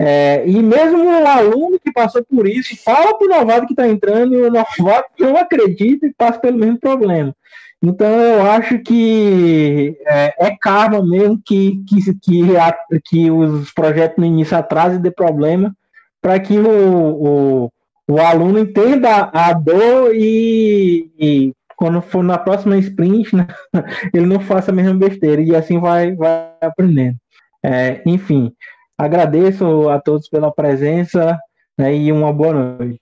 É, e mesmo o aluno que passou por isso fala para o novato que está entrando e o novato não acredita e passa pelo mesmo problema. Então eu acho que é, é karma mesmo que, que, que, a, que os projetos no início atrasem de problema para que o, o, o, aluno entenda a dor e, e, quando for na próxima sprint né, ele não faça a mesma besteira e assim vai, vai aprendendo. É, enfim, agradeço a todos pela presença né, e uma boa noite.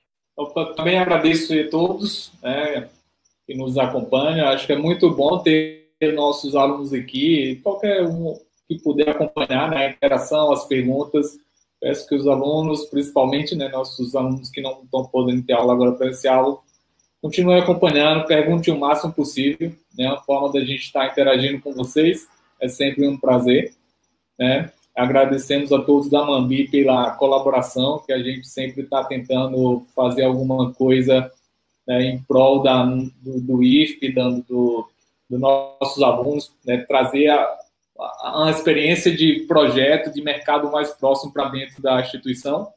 Também agradeço a todos. Né, que nos acompanha. Acho que é muito bom ter nossos alunos aqui, qualquer um que puder acompanhar né, a interação, as perguntas. Peço que os alunos, principalmente né, nossos alunos que não estão podendo ter aula agora presencial, continuem acompanhando, pergunte o máximo possível. Né, a forma da gente estar interagindo com vocês é sempre um prazer. Né? Agradecemos a todos da Mambi pela colaboração, que a gente sempre está tentando fazer alguma coisa né, em prol da, do, do IFP, dando do, dos nossos alunos, né, trazer a, a, a, experiência de projeto, de mercado mais próximo para dentro da instituição.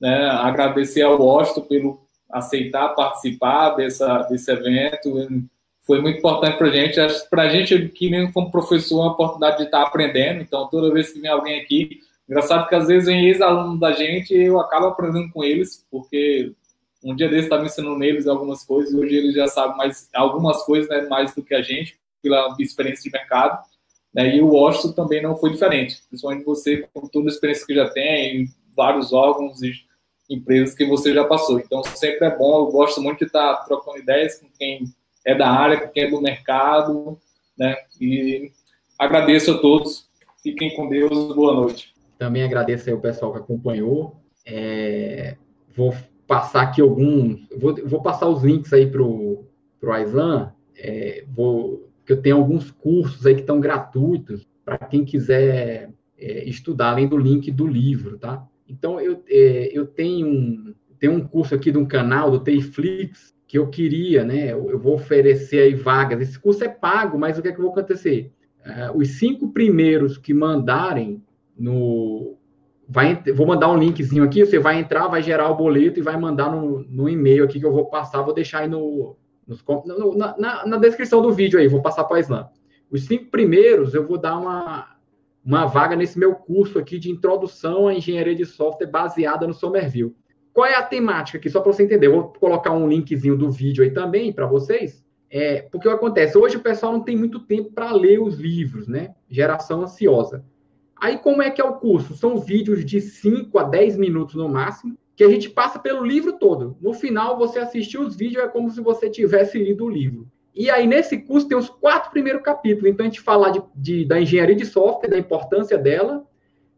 Né, agradecer ao Washington pelo aceitar participar dessa, desse evento. Foi muito importante para a gente. Para a gente, que mesmo como professor, é uma oportunidade de estar aprendendo. Então, toda vez que vem alguém aqui, engraçado que às vezes vem ex-aluno da gente eu acabo aprendendo com eles, porque um dia desse estava ensinando neles algumas coisas, hoje eles já sabem mais algumas coisas né, mais do que a gente, pela experiência de mercado. Né, e o Washington também não foi diferente, principalmente você, com toda a experiência que já tem, em vários órgãos e empresas que você já passou. Então, sempre é bom, eu gosto muito de estar trocando ideias com quem é da área, com quem é do mercado, né? E agradeço a todos. Fiquem com Deus. Boa noite. Também agradeço aí o pessoal que acompanhou. É... Vou passar aqui alguns. Vou, vou passar os links aí para o Aislan. É, vou, que eu tenho alguns cursos aí que estão gratuitos para quem quiser é, estudar, além do link do livro, tá? Então, eu, é, eu tenho, um, tenho um curso aqui de um canal, do Tayflix, que eu queria, né? Eu, eu, vou oferecer aí vagas. Esse curso é pago, mas o que é que vai acontecer? Uh, os cinco primeiros que mandarem no, vai, vou mandar um linkzinho aqui, você vai entrar, vai gerar o boleto e vai mandar no, no e-mail aqui que eu vou passar, vou deixar aí no, nos, no na, na, descrição do vídeo aí, vou passar para a Islam. Os cinco primeiros eu vou dar uma, uma vaga nesse meu curso aqui de introdução à engenharia de software baseada no Somerville. Qual é a temática aqui? Só para você entender, eu vou colocar um linkzinho do vídeo aí também para vocês. É, porque o que acontece? Hoje o pessoal não tem muito tempo para ler os livros, né? Geração ansiosa. Aí, como é que é o curso? São vídeos de 5 a 10 minutos no máximo, que a gente passa pelo livro todo. No final, você assistir os vídeos é como se você tivesse lido o livro. E aí, nesse curso, tem os quatro primeiros capítulos. Então, a gente fala de, de da engenharia de software, da importância dela,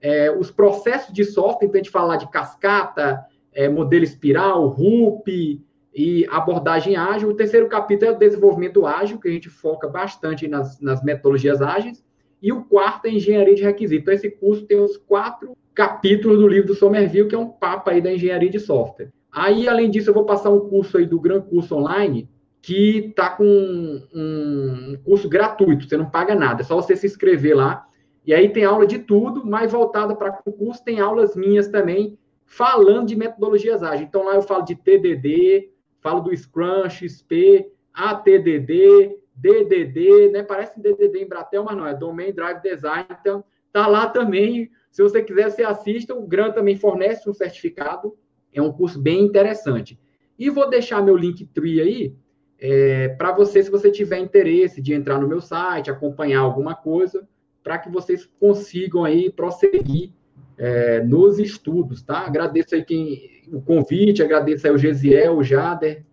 é, os processos de software, então a gente fala de cascata, é, modelo espiral, RUP e abordagem ágil. O terceiro capítulo é o desenvolvimento ágil, que a gente foca bastante nas, nas metodologias ágeis. E o quarto é engenharia de requisitos. Então, esse curso tem os quatro capítulos do livro do Somerville, que é um papo aí da engenharia de software. Aí, além disso, eu vou passar um curso aí do Gran Curso Online, que está com um, um, curso gratuito, você não paga nada, é só você se inscrever lá. E aí tem aula de tudo, mas voltada para concurso, tem aulas minhas também, falando de metodologias ágeis. Então lá eu falo de TDD, falo do Scrum, XP, ATDD, DDD, né? Parece DDD em Bratel, mas não, é Domain Drive Design. Então, tá lá também. Se você quiser, você assista. O Gran também fornece um certificado. É um curso bem interessante. E vou deixar meu link tree aí é, para você, se você tiver interesse de entrar no meu site, acompanhar alguma coisa, para que vocês consigam aí prosseguir é, nos estudos, tá? Agradeço aí quem, o convite, agradeço aí o Gesiel, o Jader.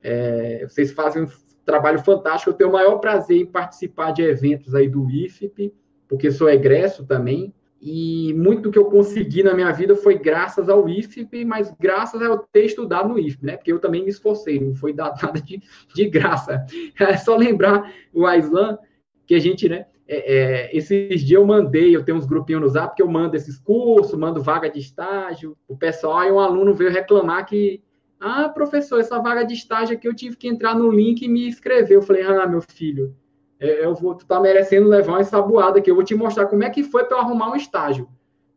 É, vocês fazem trabalho fantástico. Eu tenho o maior prazer em participar de eventos aí do IFP, porque sou egresso também. E muito do que eu consegui na minha vida foi graças ao IFP, mas graças a eu ter estudado no IFP, né? Porque eu também me esforcei, não foi dado nada de, de graça. É só lembrar o Aislan, que a gente, né? É, é, esses dias eu mandei, eu tenho uns grupinhos no Zap que eu mando esses cursos, mando vaga de estágio. O pessoal, aí um aluno veio reclamar que, ah, professor, essa vaga de estágio aqui eu tive que entrar no link e me inscrever. Eu falei, ah, meu filho, é, eu vou, tu tá merecendo levar uma ensaboada aqui. Eu vou te mostrar como é que foi para eu arrumar um estágio.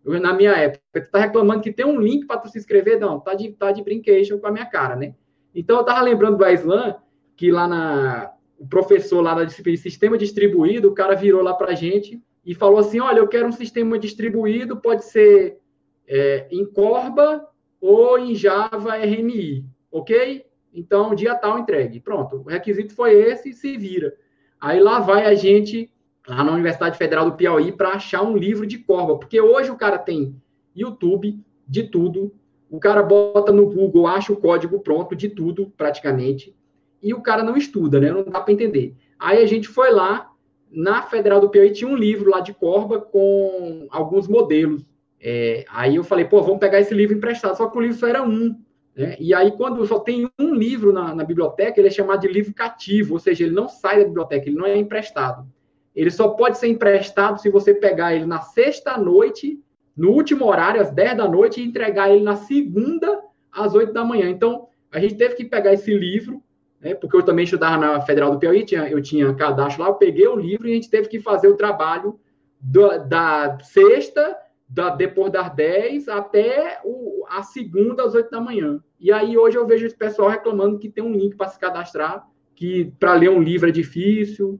Eu, na minha época, tu tá reclamando que tem um link para tu se inscrever? Não, tá de, tá de brincation com a minha cara, né? Então, eu tava lembrando do Aislan, que lá na, o professor lá da disciplina de sistema distribuído, o cara virou lá para a gente e falou assim: olha, eu quero um sistema distribuído, pode ser é, em Corba ou em Java RMI, ok? Então, dia tal entregue. Pronto, o requisito foi esse se vira. Aí lá vai a gente, lá na Universidade Federal do Piauí, para achar um livro de Corba, porque hoje o cara tem YouTube de tudo, o cara bota no Google, acha o código pronto de tudo, praticamente e o cara não estuda, né? Não dá para entender. Aí a gente foi lá, na Federal do Piauí tinha um livro lá de Corba com alguns modelos. É, aí eu falei, pô, vamos pegar esse livro emprestado, só que o livro só era um. Né? E aí, quando só tem um livro na, na biblioteca, ele é chamado de livro cativo, ou seja, ele não sai da biblioteca, ele não é emprestado. Ele só pode ser emprestado se você pegar ele na sexta noite, no último horário, às 10 da noite, e entregar ele na segunda, às 8 da manhã. Então, a gente teve que pegar esse livro, né, porque eu também estudava na Federal do Piauí, tinha, eu tinha cadastro lá, eu peguei o livro e a gente teve que fazer o trabalho do, da sexta, da, depois das 10 até o, a segunda às 8 da manhã. E aí hoje eu vejo esse pessoal reclamando que tem um link para se cadastrar, que para ler um livro é difícil.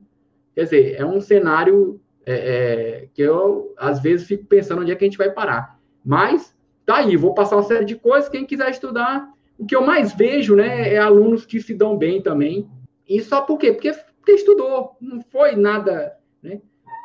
Quer dizer, é um cenário é, é, que eu, às vezes, fico pensando onde é que a gente vai parar. Mas, tá aí, vou passar uma série de coisas. Quem quiser estudar, o que eu mais vejo, né, é alunos que se dão bem também. E só por quê? Porque, porque estudou, não foi nada, né,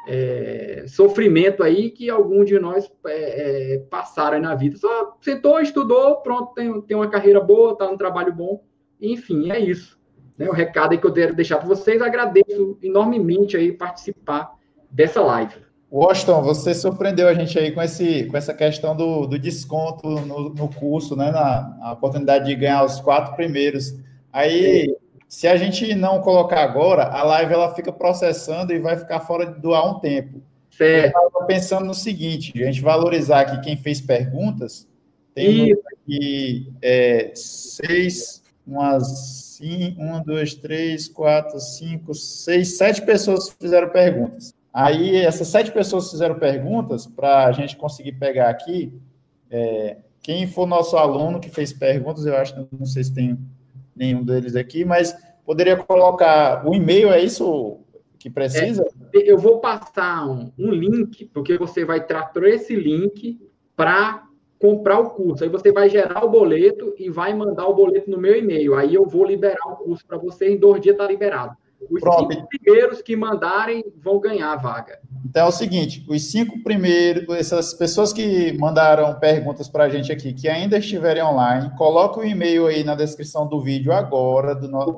é, sofrimento aí que algum de nós é, é, passaram na vida. Só sentou, estudou, pronto, tem, tem uma carreira boa, está um trabalho bom. Enfim, é isso. Né, o recado aí que eu quero deixar para vocês. Agradeço enormemente aí participar dessa live. Washington, você surpreendeu a gente aí com, esse, com essa questão do, do desconto no, no curso, né? Na, oportunidade de ganhar os quatro primeiros. Aí, se a gente não colocar agora, a live ela fica processando e vai ficar fora do ar um tempo. Certo. Eu estava pensando no seguinte: a gente valorizar aqui quem fez perguntas. Tem aqui é, seis, umas cinco, uma, duas, três, quatro, cinco, seis, sete pessoas fizeram perguntas. Aí, essas sete pessoas fizeram perguntas para a gente conseguir pegar aqui. É, quem for nosso aluno que fez perguntas, eu acho, não sei se tem nenhum deles aqui, mas poderia colocar o e-mail, é isso que precisa? É, eu vou passar um, um, link, porque você vai tratar esse link para comprar o curso. Aí você vai gerar o boleto e vai mandar o boleto no meu e-mail. Aí eu vou liberar o curso para você, em dois dias está liberado. Os Pronto. cinco primeiros que mandarem vão ganhar a vaga. Então é o seguinte: os cinco primeiros, essas pessoas que mandaram perguntas para a gente aqui, que ainda estiverem online, coloca o e-mail aí na descrição do vídeo agora, do nosso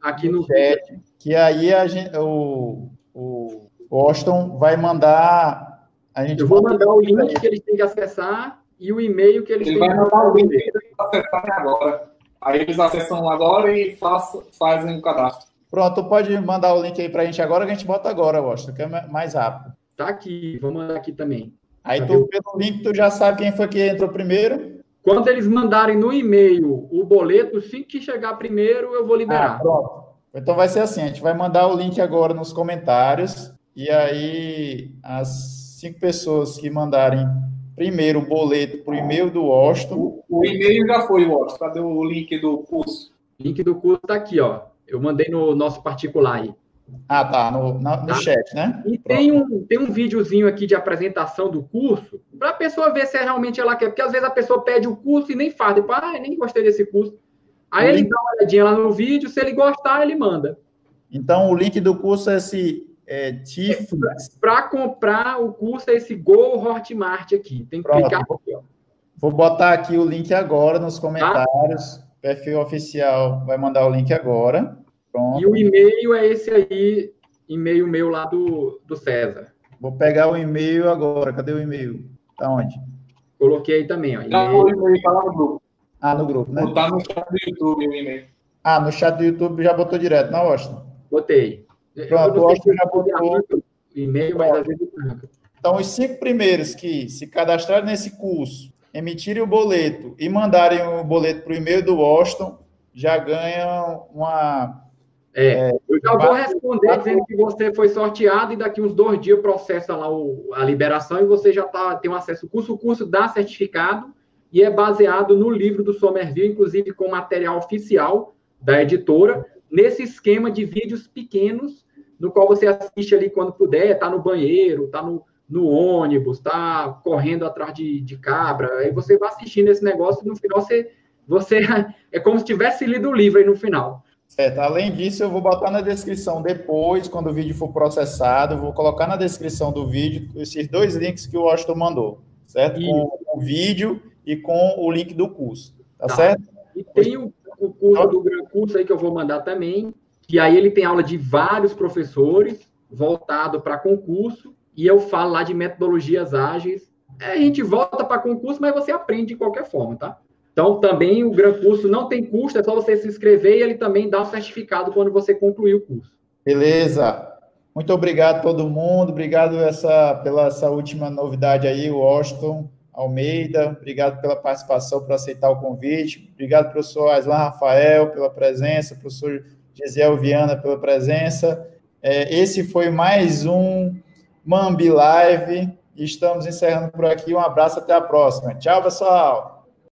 aqui no chat, que aí a gente, o, o Austin vai mandar. A gente Eu vou mandar o link que eles têm que acessar e o e-mail que eles Ele têm que acessar. o link que eles têm que acessar agora. Aí eles acessam agora e faz, fazem o cadastro. Pronto, pode mandar o link aí para a gente agora, que a gente bota agora, Washington, que é mais rápido. Tá aqui, vou mandar aqui também. Aí tu, pelo link, tu já sabe quem foi que entrou primeiro? Quando eles mandarem no e-mail o boleto, assim que chegar primeiro, eu vou liberar. Ah, pronto. Então vai ser assim, a gente vai mandar o link agora nos comentários, e aí as cinco pessoas que mandarem primeiro o boleto para o e-mail do Washington. O, o e-mail já foi, Washington. Cadê o link do curso? Link do curso está aqui, ó. Eu mandei no nosso particular aí. Ah, tá, no, no tá? chat, né? E tem um, tem um videozinho aqui de apresentação do curso, para a pessoa ver se é realmente ela quer, porque às vezes a pessoa pede o curso e nem faz, depois, ah, nem gostei desse curso. Aí ele dá uma olhadinha lá no vídeo, se ele gostar, ele manda. Então, o link do curso é esse é, Para comprar o curso é esse Go Hotmart aqui. Tem que Pronto, clicar aqui, ó. Vou botar aqui o link agora nos comentários. Tá? Perfil oficial vai mandar o link agora. Pronto. E o e-mail é esse aí, e-mail meu lá do, do César. Vou pegar o e-mail agora. Cadê o e-mail? Tá onde? Coloquei aí também, ó. Tá no e-mail, tá lá no grupo. Ah, no grupo, né? Botar no chat do YouTube o e-mail. Ah, no chat do YouTube já botou direto, não, Washington? Botei. Pronto, o Washington já botou. E-mail, mas às vezes Então, os cinco primeiros que se cadastrarem nesse curso, emitirem o boleto e mandarem o boleto para o e-mail do Washington, já ganham uma é, é, eu já vou responder dizendo que você foi sorteado e daqui uns dois dias processa lá o, a liberação e você já tá, tem um acesso ao curso. O curso dá certificado e é baseado no livro do Somerville, inclusive com material oficial da editora, nesse esquema de vídeos pequenos, no qual você assiste ali quando puder, tá no banheiro, tá no, no ônibus, tá correndo atrás de, de cabra, aí você vai assistindo esse negócio e no final você, você é como se tivesse lido o livro aí no final. Certo. Além disso, eu vou botar na descrição depois, quando o vídeo for processado, vou colocar na descrição do vídeo esses dois links que o Washington mandou, certo? E... Com o vídeo e com o link do curso, tá, tá. certo? E tem o, o curso do Gran Curso aí que eu vou mandar também, que aí ele tem aula de vários professores, voltado para concurso, e eu falo lá de metodologias ágeis. É, a gente volta para concurso, mas você aprende de qualquer forma, tá? Então, também o Gran Curso não tem custo, é só você se inscrever e ele também dá o certificado quando você concluir o curso. Beleza. Muito obrigado a todo mundo, obrigado essa, pela essa última novidade aí, Washington Almeida, obrigado pela participação, por aceitar o convite, obrigado, professor Aslan Rafael, pela presença, professor Gisele Viana, pela presença. É, esse foi mais um Mambi Live, estamos encerrando por aqui, um abraço, até a próxima. Tchau, pessoal!